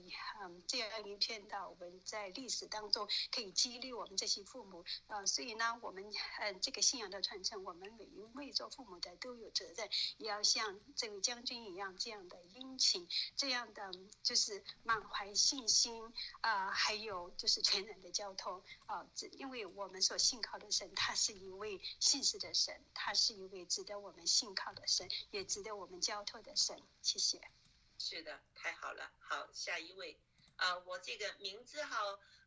[SPEAKER 10] 嗯这样一篇的我们在历史当中可以激励我们这些父母啊！所以呢，我们嗯这个信仰的传承，我们每一位做父母的都有责任，也要像这位将军一样这样的殷勤，这样的。就是满怀信心啊，还有就是全然的交通啊，这因为我们所信靠的神，他是一位信实的神，他是一位值得我们信靠的神，也值得我们交托的神。谢谢。
[SPEAKER 3] 是的，太好了。好，下一位啊，我这个名字哈，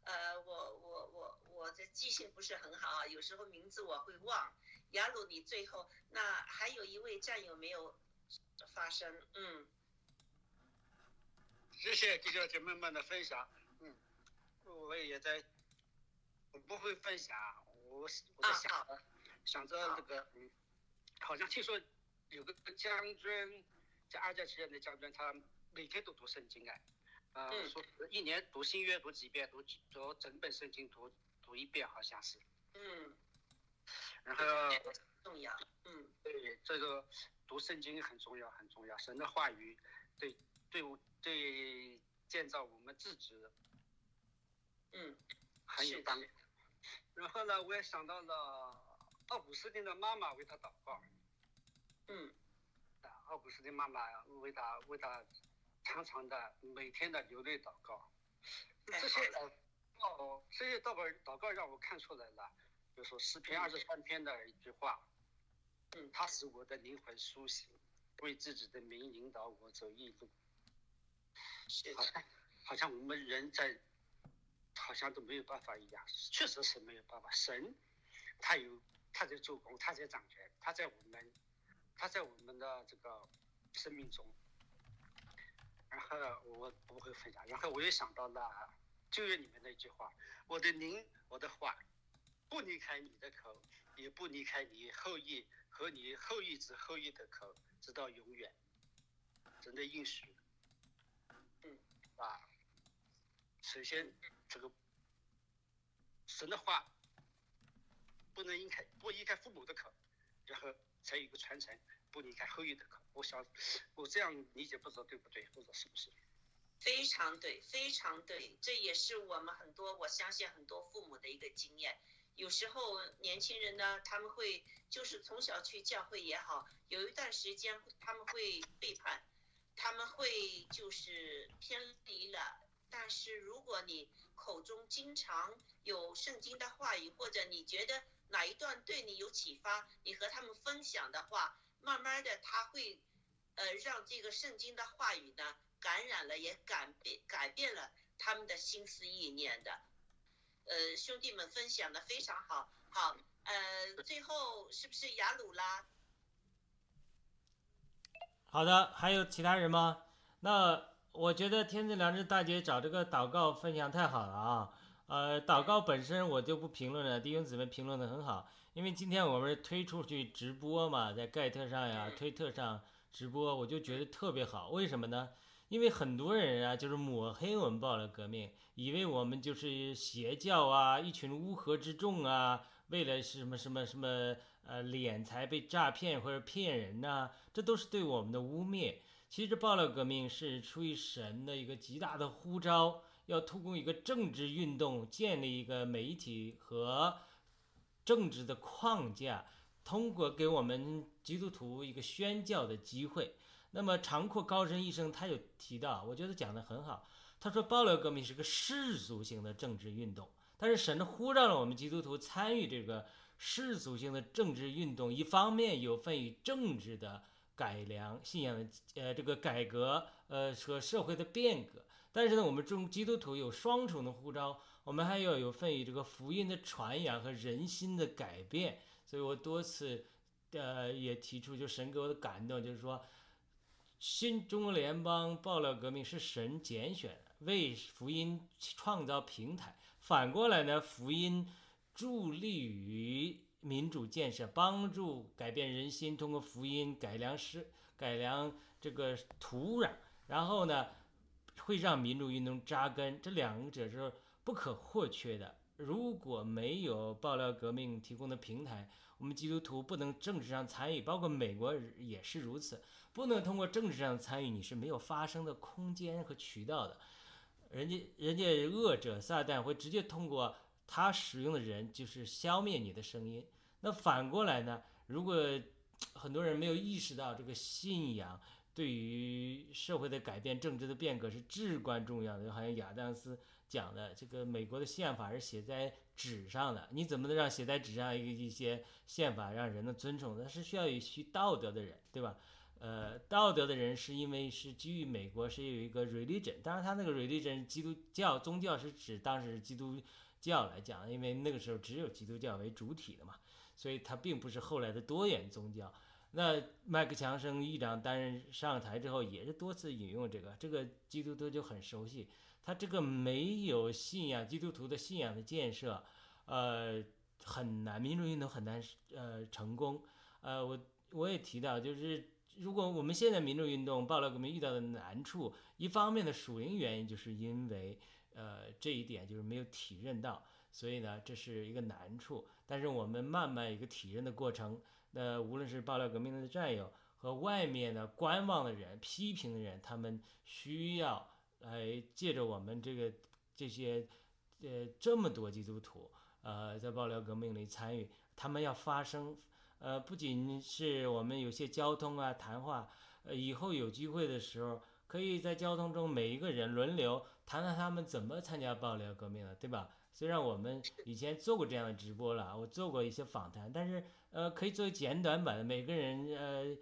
[SPEAKER 3] 呃，我我我我的记性不是很好啊，有时候名字我会忘。雅鲁，你最后那还有一位战友没有发声？嗯。
[SPEAKER 7] 谢谢弟兄姐妹们的分享，嗯，我也在，我不会分享，我我在想着想着那个，嗯，好像听说有个将军，在二战期间的将军，他每天都读圣经哎，呃，说一年读新约读几遍，读读整本圣经读读一遍好像是，
[SPEAKER 3] 嗯，
[SPEAKER 7] 然后
[SPEAKER 3] 重要，嗯，
[SPEAKER 7] 对这个读圣经很重要很重要，神的话语对对我。对建造我们自己，
[SPEAKER 3] 嗯，
[SPEAKER 7] 很有帮助。然后呢，我也想到了奥古斯丁的妈妈为他祷告，
[SPEAKER 3] 嗯，
[SPEAKER 7] 奥古斯丁妈妈为他为他常常的每天的流泪祷告。这些祷告，这些祷告祷告让我看出来了，比如说诗篇二十三篇的一句话，
[SPEAKER 3] 嗯，
[SPEAKER 7] 他使我的灵魂苏醒，为自己的名引导我走义路。好像好像我们人在，好像都没有办法一样，确实是没有办法。神，他有他在做工，他在掌权，他在我们，他在我们的这个生命中。然后我不会分享，然后我又想到了旧约里面那句话：我的灵，我的话，不离开你的口，也不离开你后裔和你后裔之后裔的口，直到永远。真的应许。啊，首先这个神的话不能离开，不离开父母的口，然后才有一个传承，不离开后裔的口。我想我这样理解，不知道对不对，不知道是不是？
[SPEAKER 3] 非常对，非常对，这也是我们很多，我相信很多父母的一个经验。有时候年轻人呢，他们会就是从小去教会也好，有一段时间他们会背叛。他们会就是偏离了，但是如果你口中经常有圣经的话语，或者你觉得哪一段对你有启发，你和他们分享的话，慢慢的他会呃让这个圣经的话语呢感染了，也改变改变了他们的心思意念的。呃，兄弟们分享的非常好，好，呃，最后是不是雅鲁啦？
[SPEAKER 1] 好的，还有其他人吗？那我觉得天赐良知大姐找这个祷告分享太好了啊！呃，祷告本身我就不评论了，弟兄姊妹评论的很好。因为今天我们推出去直播嘛，在盖特上呀、推特上直播，我就觉得特别好。为什么呢？因为很多人啊，就是抹黑我们爆料革命，以为我们就是邪教啊，一群乌合之众啊，为了什么什么什么呃敛财被诈骗或者骗人呐、这都是对我们的污蔑。其实爆料革命是出于神的一个极大的呼召，要通过一个政治运动建立一个媒体和政治的框架，通过给我们基督徒一个宣教的机会。那么长阔高深医生他有提到，我觉得讲得很好。他说，爆料革命是个世俗性的政治运动，但是神呼召了我们基督徒参与这个世俗性的政治运动，一方面有份于政治的改良、信仰的呃这个改革，呃和社会的变革。但是呢，我们中基督徒有双重的呼召，我们还要有份于这个福音的传扬和人心的改变。所以我多次呃也提出，就神给我的感动，就是说。新中国联邦爆料革命是神拣选，为福音创造平台。反过来呢，福音助力于民主建设，帮助改变人心，通过福音改良是改良这个土壤，然后呢，会让民主运动扎根。这两者是不可或缺的。如果没有爆料革命提供的平台，我们基督徒不能政治上参与，包括美国也是如此。不能通过政治上参与，你是没有发声的空间和渠道的。人家人家恶者撒旦会直接通过他使用的人，就是消灭你的声音。那反过来呢？如果很多人没有意识到这个信仰对于社会的改变、政治的变革是至关重要的，就好像亚当斯讲的，这个美国的宪法是写在纸上的，你怎么能让写在纸上一个一些宪法让人能尊重？那是需要有需道德的人，对吧？呃，道德的人是因为是基于美国是有一个 religion，当然他那个 religion 基督教宗教是指当时基督教来讲，因为那个时候只有基督教为主体的嘛，所以它并不是后来的多元宗教。那麦克强生议长担任上台之后，也是多次引用这个，这个基督徒就很熟悉。他这个没有信仰，基督徒的信仰的建设，呃，很难，民主运动很难呃成功。呃，我我也提到就是。如果我们现在民主运动爆料革命遇到的难处，一方面的属灵原因，就是因为呃这一点就是没有体认到，所以呢这是一个难处。但是我们慢慢一个体认的过程，那无论是爆料革命的战友和外面的观望的人、批评的人，他们需要来借着我们这个这些呃这么多基督徒呃在爆料革命里参与，他们要发声。呃，不仅是我们有些交通啊、谈话，呃，以后有机会的时候，可以在交通中每一个人轮流谈谈他们怎么参加爆料革命的，对吧？虽然我们以前做过这样的直播了，我做过一些访谈，但是呃，可以作为简短版的，每个人呃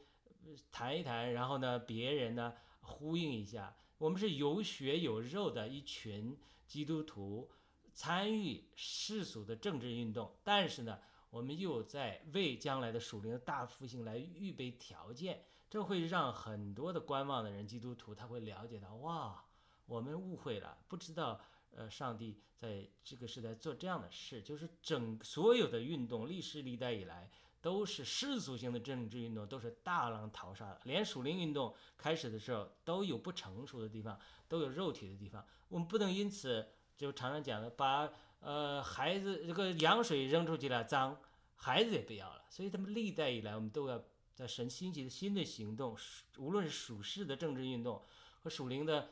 [SPEAKER 1] 谈一谈，然后呢，别人呢呼应一下。我们是有血有肉的一群基督徒，参与世俗的政治运动，但是呢。我们又在为将来的属灵的大复兴来预备条件，这会让很多的观望的人，基督徒他会了解到，哇，我们误会了，不知道，呃，上帝在这个时代做这样的事，就是整所有的运动，历史历代以来都是世俗性的政治运动，都是大浪淘沙的，连属灵运动开始的时候都有不成熟的地方，都有肉体的地方，我们不能因此就常常讲的把。呃，孩子这个羊水扔出去了，脏，孩子也不要了。所以他们历代以来，我们都要在神兴起的新的行动，无论是属世的政治运动和属灵的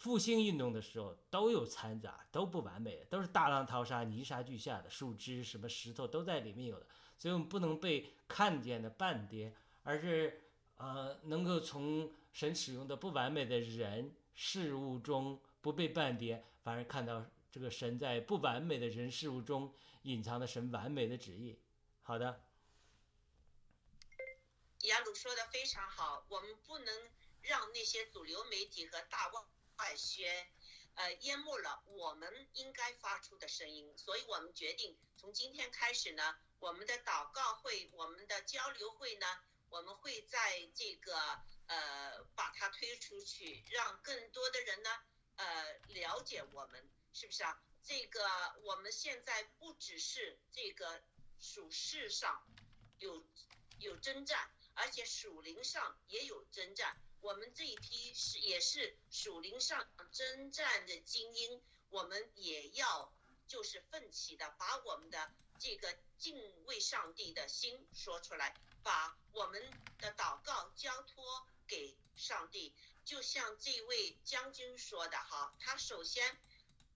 [SPEAKER 1] 复兴运动的时候，都有掺杂，都不完美，都是大浪淘沙、泥沙俱下的，树枝、什么石头都在里面有的。所以我们不能被看见的半跌，而是呃，能够从神使用的不完美的人事物中不被半跌，反而看到。这个神在不完美的人事物中隐藏的神完美的旨意。好的，
[SPEAKER 3] 雅鲁说的非常好，我们不能让那些主流媒体和大外宣，呃，淹没了我们应该发出的声音。所以我们决定从今天开始呢，我们的祷告会、我们的交流会呢，我们会在这个呃把它推出去，让更多的人呢呃了解我们。是不是啊？这个我们现在不只是这个属世上有有征战，而且属灵上也有征战。我们这一批是也是属灵上征战的精英，我们也要就是奋起的把我们的这个敬畏上帝的心说出来，把我们的祷告交托给上帝。就像这位将军说的哈，他首先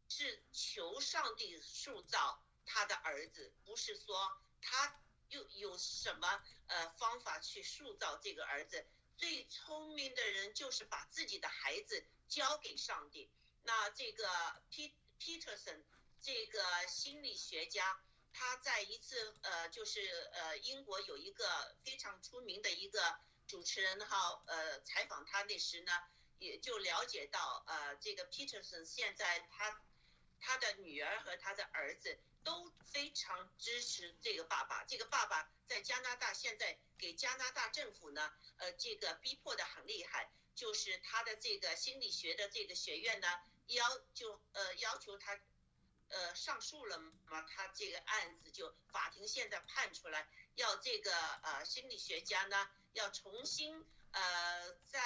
[SPEAKER 3] 是求上帝塑造他的儿子，不是说他又有什么呃方法去塑造这个儿子。最聪明的人就是把自己的孩子交给上帝。那这个 P Peterson 这个心理学家，他在一次呃，就是呃，英国有一个非常出名的一个主持人哈，呃，采访他那时呢，也就了解到呃，这个 Peterson 现在他他的女儿和他的儿子都非常支持这个爸爸。这个爸爸在加拿大现在给加拿大政府呢。呃，这个逼迫的很厉害，就是他的这个心理学的这个学院呢，要就呃要求他，呃上诉了嘛，他这个案子就法庭现在判出来，要这个呃心理学家呢要重新呃再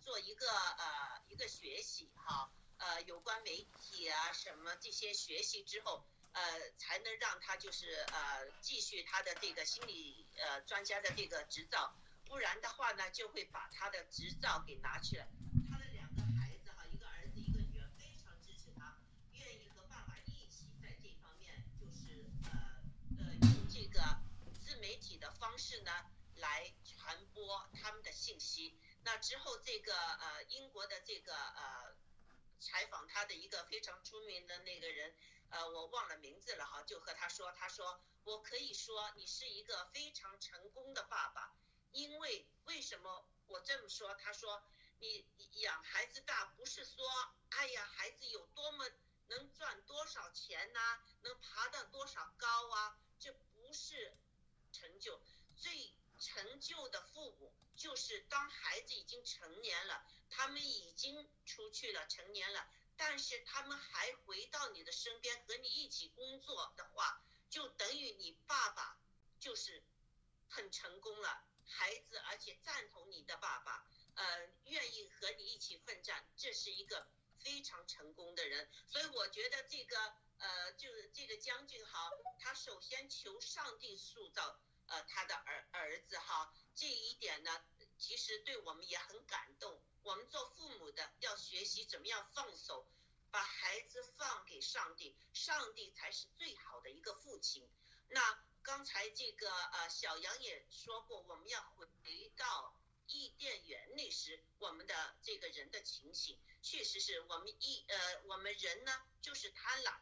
[SPEAKER 3] 做一个呃一个学习哈，呃有关媒体啊什么这些学习之后，呃才能让他就是呃继续他的这个心理呃专家的这个执照。不然的话呢，就会把他的执照给拿去了。他的两个孩子哈，一个儿子一个女儿，非常支持他，愿意和爸爸一起在这方面，就是呃呃用这个自媒体的方式呢来传播他们的信息。那之后这个呃英国的这个呃采访他的一个非常出名的那个人，呃我忘了名字了哈，就和他说，他说我可以说你是一个非常成功的爸爸。因为为什么我这么说？他说，你养孩子大不是说，哎呀，孩子有多么能赚多少钱呐，能爬到多少高啊？这不是成就，最成就的父母就是当孩子已经成年了，他们已经出去了，成年了，但是他们还回到你的身边和你一起工作的话，就等于你爸爸就是很成功了。孩子，而且赞同你的爸爸，呃，愿意和你一起奋战，这是一个非常成功的人。所以我觉得这个，呃，就是这个将军哈，他首先求上帝塑造呃他的儿儿子哈，这一点呢，其实对我们也很感动。我们做父母的要学习怎么样放手，把孩子放给上帝，上帝才是最好的一个父亲。那。刚才这个呃，小杨也说过，我们要回到伊甸园那时，我们的这个人的情形，确实是我们一呃，我们人呢就是贪婪，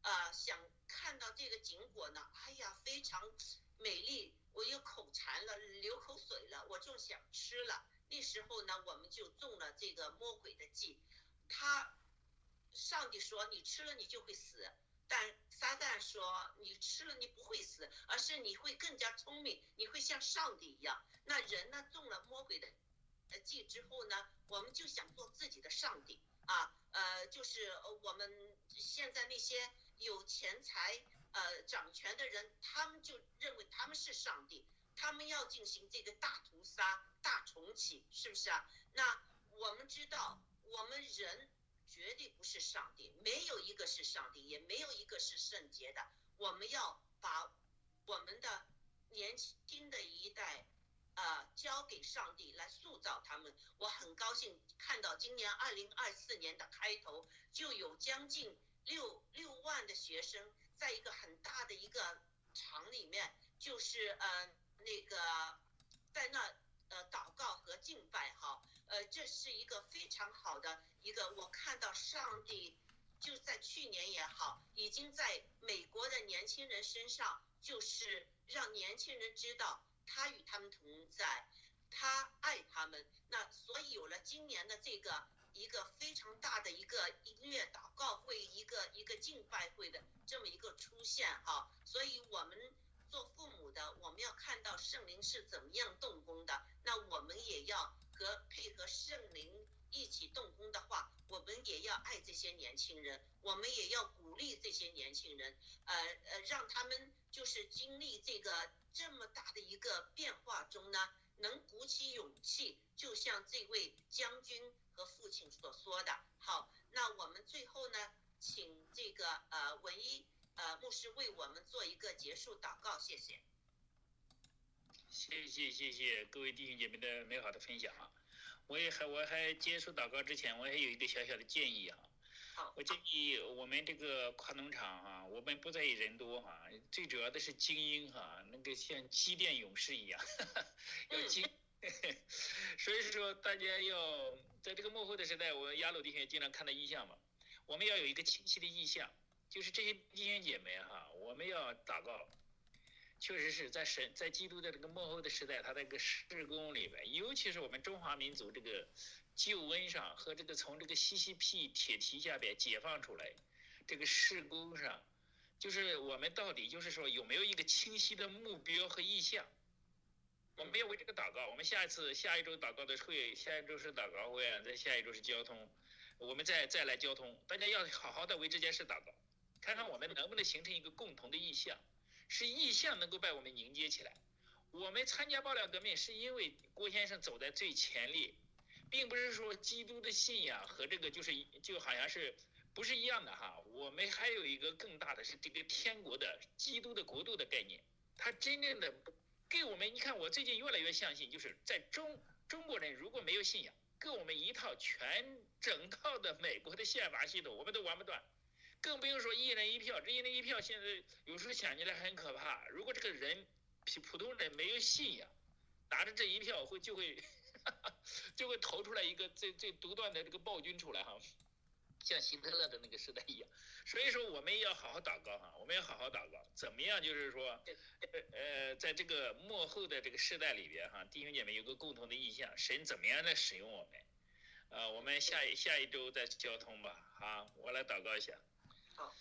[SPEAKER 3] 啊，想看到这个景果呢，哎呀，非常美丽，我又口馋了，流口水了，我就想吃了。那时候呢，我们就中了这个魔鬼的计，他上帝说你吃了你就会死。但撒旦说，你吃了你不会死，而是你会更加聪明，你会像上帝一样。那人呢，中了魔鬼的计之后呢，我们就想做自己的上帝啊，呃，就是我们现在那些有钱财、呃掌权的人，他们就认为他们是上帝，他们要进行这个大屠杀、大重启，是不是啊？那我们知道，我们人。绝对不是上帝，没有一个是上帝，也没有一个是圣洁的。我们要把我们的年轻的一代，呃，交给上帝来塑造他们。我很高兴看到今年二零二四年的开头就有将近六六万的学生，在一个很大的一个厂里面，就是呃那个在那呃祷告和敬拜哈。呃，这是一个非常好的一个，我看到上帝就在去年也好，已经在美国的年轻人身上，就是让年轻人知道他与他们同在，他爱他们。那所以有了今年的这个一个非常大的一个音乐祷告会，一个一个敬拜会的这么一个出现哈。所以我们做父母我们要看到圣灵是怎么样动工的，那我们也要。和配合圣灵一起动工的话，我们也要爱这些年轻人，我们也要鼓励这些年轻人，呃呃，让他们就是经历这个这么大的一个变化中呢，能鼓起勇气，就像这位将军和父亲所说的。好，那我们最后呢，请这个呃文一呃牧师为我们做一个结束祷告，谢谢。
[SPEAKER 4] 谢谢谢谢各位弟兄姐妹的美好的分享啊！我也还我还结束祷告之前，我还有一个小小的建议啊。
[SPEAKER 3] 好，
[SPEAKER 4] 我建议我们这个跨农场哈、我们不在意人多哈、最主要的是精英哈、那个像机电勇士一样，要精。所以说，大家要在这个幕后的时代，我们雅鲁弟兄也经常看到意象嘛，我们要有一个清晰的意象，就是这些弟兄姐妹哈、我们要祷告。确实是在神在基督的这个幕后的时代，他这个施工里边，尤其是我们中华民族这个救恩上和这个从这个西西屁铁蹄下边解放出来，这个施工上，就是我们到底就是说有没有一个清晰的目标和意向？我们要为这个祷告。我们下一次下一周祷告的会，下一周是祷告会啊，在下一周是交通，我们再再来交通，大家要好好的为这件事祷告，看看我们能不能形成一个共同的意向。是意向能够把我们凝结起来。我们参加爆料革命是因为郭先生走在最前列，并不是说基督的信仰和这个就是就好像是不是一样的哈。我们还有一个更大的是这个天国的基督的国度的概念，它真正的给我们，你看我最近越来越相信，就是在中中国人如果没有信仰，跟我们一套全整套的美国的宪法系统，我们都玩不断。更不用说一人一票，这一人一票现在有时候想起来很可怕。如果这个人比普通人没有信仰，拿着这一票会就会 就会投出来一个最最独断的这个暴君出来哈，像希特勒的那个时代一样。所以说我们要好好祷告哈，我们要好好祷告，怎么样就是说，呃，在这个幕后的这个时代里边哈，弟兄姐妹有个共同的意向，神怎么样来使用我们？呃，我们下一下一周再交通吧，好，我来祷告一下。
[SPEAKER 3] 好，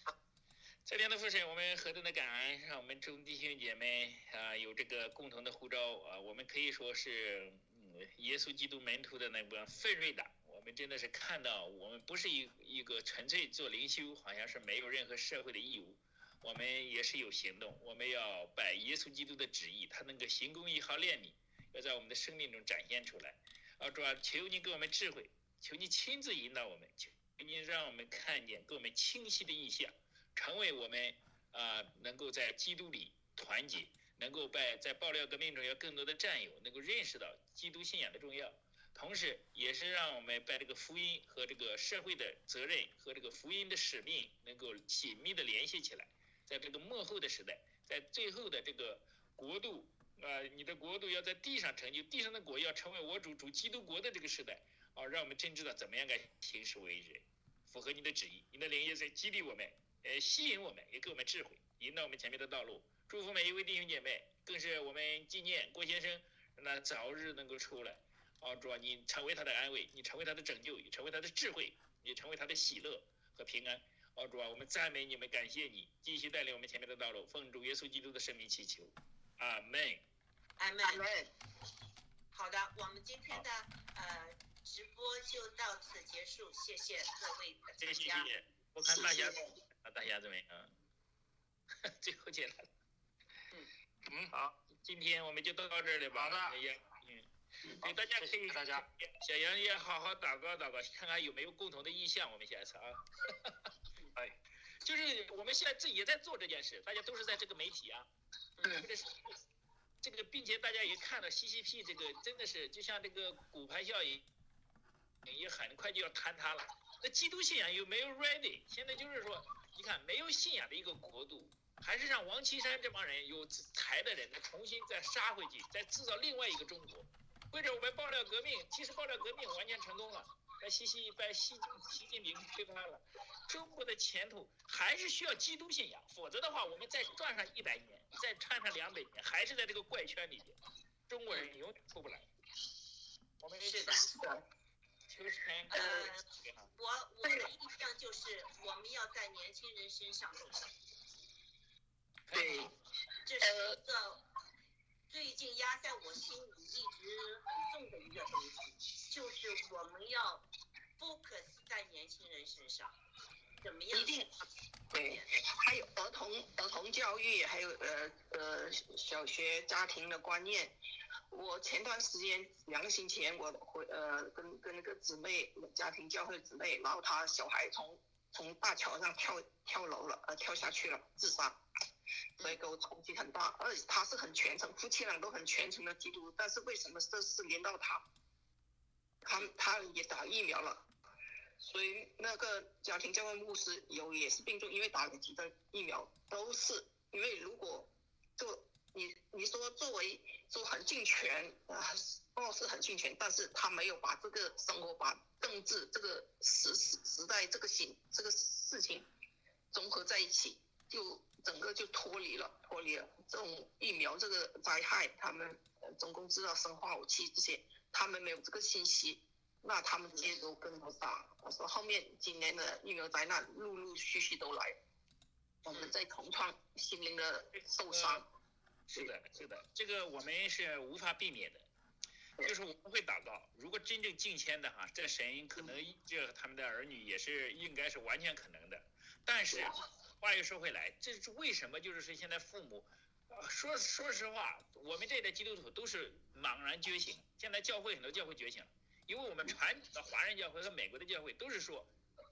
[SPEAKER 4] 这边的父神，我们何等的感恩，让我们众弟兄姐妹啊有这个共同的呼召啊，我们可以说是嗯耶稣基督门徒的那个奋锐的。我们真的是看到，我们不是一一个纯粹做灵修，好像是没有任何社会的义务，我们也是有行动。我们要把耶稣基督的旨意，他那个行公义、好怜悯，要在我们的生命中展现出来。啊，主啊，求你给我们智慧，求你亲自引导我们，求你让我们看见，给我们清晰的印象，成为我们啊、能够在基督里团结，能够在在爆料革命中有更多的战友，能够认识到基督信仰的重要。同时，也是让我们把这个福音和这个社会的责任和这个福音的使命能够紧密的联系起来，在这个幕后的时代，在最后的这个国度啊、你的国度要在地上成就，地上的国要成为我主主基督国的这个时代啊，让我们真知道怎么样该行事为人，符合你的旨意。你的灵也在激励我们，呃，吸引我们，也给我们智慧，引导我们前面的道路。祝福每一位弟兄姐妹，更是我们纪念郭先生，那早日能够出来。啊，主啊，你成为他的安慰，你成为他的拯救，也成为他的智慧，也成为他的喜乐和平安。哦，主啊，我们赞美你们，感谢你，继续带领我们前面的道路，奉主耶稣基督的圣名祈求，阿门。
[SPEAKER 3] 阿门。
[SPEAKER 5] 阿门。
[SPEAKER 3] 好的，我们今天的呃直播就到此结束，谢谢各位的
[SPEAKER 4] 谢谢谢
[SPEAKER 3] 参加。
[SPEAKER 4] 谢，我看大家
[SPEAKER 5] 谢谢
[SPEAKER 4] 啊，大家怎么样？嗯，最后进来了。
[SPEAKER 6] 嗯，
[SPEAKER 4] 好，今天我们就到这里吧。
[SPEAKER 6] 好的
[SPEAKER 4] 哎呀，嗯，对，大家
[SPEAKER 6] 谢
[SPEAKER 4] 可以
[SPEAKER 6] 谢大家。
[SPEAKER 4] 小杨也好好祷告祷告，看看有没有共同的意向。我们下一次啊，
[SPEAKER 6] 哎，
[SPEAKER 4] 就是我们现在自己也在做这件事，大家都是在这个媒体啊，
[SPEAKER 5] 嗯
[SPEAKER 4] 这个是这个，并且大家也看到 CCP 这个真的是就像这个骨牌效应，也很快就要坍塌了。那基督信仰又没有 ready，现在就是说，你看没有信仰的一个国度，还是让王岐山这帮人有才的人再重新再杀回去，再制造另外一个中国。或者我们爆料革命，其实爆料革命完全成功了，把习习把习习近平推翻了。中国的前途还是需要基督信仰，否则的话，我们再转上一百年，再转上两百年，还是在这个怪圈里边，中国人永远出不来。我们
[SPEAKER 3] 是的，呃我我的印象就是我们要在年轻人身上动手，
[SPEAKER 5] 对，
[SPEAKER 3] 这是一个最近压在我心里一直很重的一个东西，就是我们要 focus 在年轻人身上，怎么样？
[SPEAKER 5] 一定对，还有儿童儿童教育，还有呃呃小学家庭的观念，我前段时间两个星期前，我回呃跟跟那个姊妹家庭教会姊妹，然后她小孩从从大桥上跳跳楼了，呃跳下去了，自杀，所以给我冲击很大。而且他是很虔诚，夫妻俩都很虔诚的基督，但是为什么这事连到他？他他也打疫苗了，所以那个家庭教会牧师有也是病重，因为打了几针疫苗，都是因为如果做你你说作为说很尽全啊，貌似很尽全，但是他没有把这个生活把政治这个时时时代这个形这个事情综合在一起，就整个就脱离了脱离了这种疫苗这个灾害，他们呃中共制造生化武器这些。他们没有这个信息，那他们接都跟不上。我说后面今年的疫苗灾难陆陆续续都来，我们在同创心灵的受伤。
[SPEAKER 4] 是的，是的，这个我们是无法避免的。就是我们会祷告，如果真正敬虔的哈，这神可能这他们的儿女也是应该是完全可能的。但是话又说回来，这是为什么？就是说现在父母。说说实话，我们这代基督徒都是茫然觉醒。现在教会很多教会觉醒了，因为我们传统的华人教会和美国的教会都是说，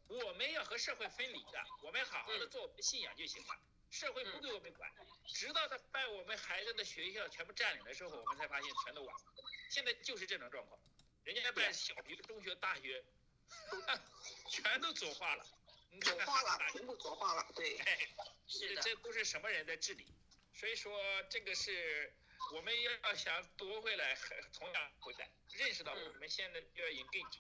[SPEAKER 4] 我们要和社会分离的，我们好好的做我们的信仰就行了，社会不归我们管。直到他把我们孩子的学校全部占领的时候，我们才发现全都完了。现在就是这种状况，人家办小学、中学、大学，全都左化了，
[SPEAKER 5] 左化了，全部左化了，对，
[SPEAKER 4] 是这都是什么人在治理？所以说，这个是我们要想夺回来，同样回来，认识到我们现在要 engage，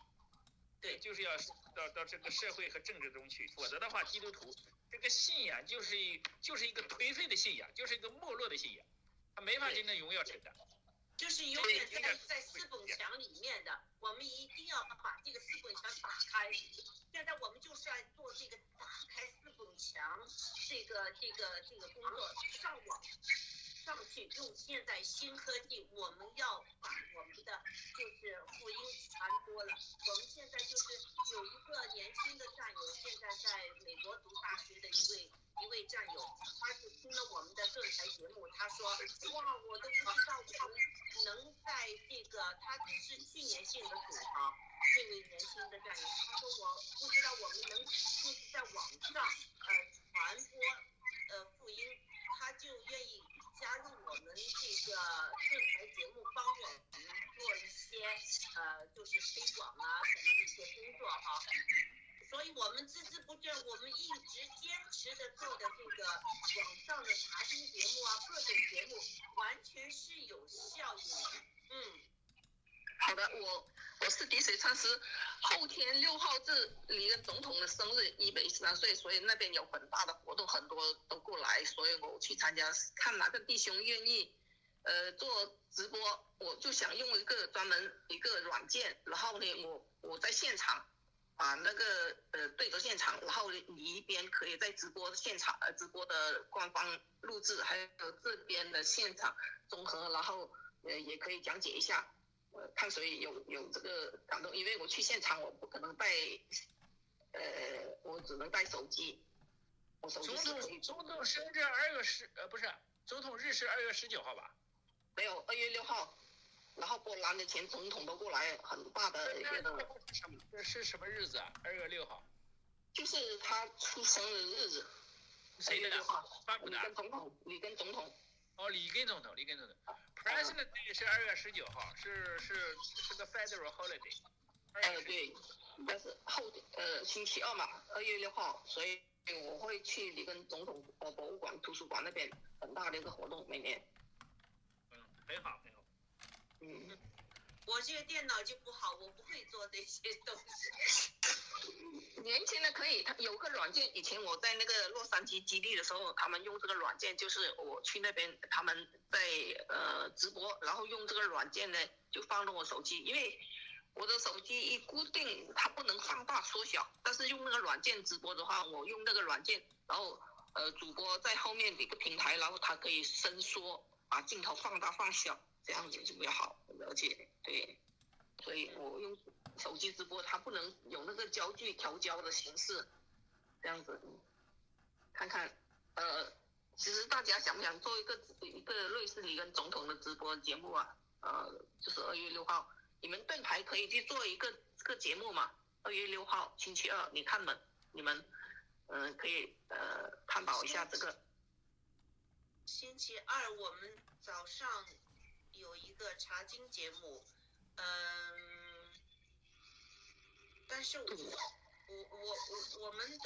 [SPEAKER 4] 对，就是要到到这个社会和政治中去，否则的话，基督徒这个信仰就是一就是一个颓废的信仰，就是一个没落的信仰，他没法真正荣耀神的。
[SPEAKER 3] 就是永远在在四本墙里面的，我们一定要把这个四本墙打开。现在我们就是要做这个打开四本墙，这个这个这个工作，上网上去用现在新科技，我们要把我们的就是福音传播了。我们现在就是有一个年轻的战友，现在在美国读大学的一位。一位战友，他是听了我们的电台节目，他说：“哇，我都不知道我们能在这个，他是去年信的主啊，这位年轻的战友，他说我不知道我们能就是在网上呃传播呃福音，他就愿意加入我们这个电台节目，帮我们做一些呃就是推广啊什么一些工作哈。”所以我们孜孜不倦，我们一直坚持的做的这个网上的查询节目啊，各种节目，完全是有效应的。嗯，
[SPEAKER 5] 好的，我我是滴水穿石，后天六号是里根总统的生日，一百一十三岁，所以那边有很大的活动，很多都过来，所以我去参加，看哪个弟兄愿意，呃，做直播，我就想用一个专门一个软件，然后呢，我我在现场。把那个呃对着现场，然后你一边可以在直播现场呃直播的官方录制，还有这边的现场综合，然后呃也可以讲解一下，呃看谁有有这个感动，因为我去现场我不可能带，呃我只能带手机，我手机是可以。
[SPEAKER 4] 总统生日二月十呃不是，总统日是二月十九号吧？
[SPEAKER 5] 没有，二月六号。然后波兰的前总统都过来，很大的一个。
[SPEAKER 4] 这是什么日子啊？二月六号。
[SPEAKER 5] 就是他出生的日子。
[SPEAKER 4] 谁的？
[SPEAKER 5] 里根总统。你跟总统。
[SPEAKER 4] 哦，里根总统，里根总统。President Day 是二月十九号，是是是个 Federal Holiday。
[SPEAKER 5] 呃，对，但是后呃星期二嘛，二月六号，所以我会去里根总统呃博物馆、图书馆那边很大的一个活动，每年。
[SPEAKER 4] 嗯，很好。
[SPEAKER 5] 嗯，
[SPEAKER 3] 我这个电脑就不好，我不会做这些东西。
[SPEAKER 5] 年轻的可以，他有个软件。以前我在那个洛杉矶基地的时候，他们用这个软件，就是我去那边，他们在呃直播，然后用这个软件呢，就放到我手机，因为我的手机一固定，它不能放大缩小。但是用那个软件直播的话，我用那个软件，然后呃主播在后面一个平台，然后它可以伸缩，把镜头放大放小。这样子就比较好了解对。所以我用手机直播它不能有那个焦距调焦的形式这样子看看呃其实大家想不想做一个一个类似你跟总统的直播节目啊呃就是二月六号你们盾牌可以去做一个这个节目嘛二月六号星期二你看嘛你们嗯可以呃探讨一下这个。
[SPEAKER 3] 星期二我们早上个茶经节目，嗯，但是我我我我我们。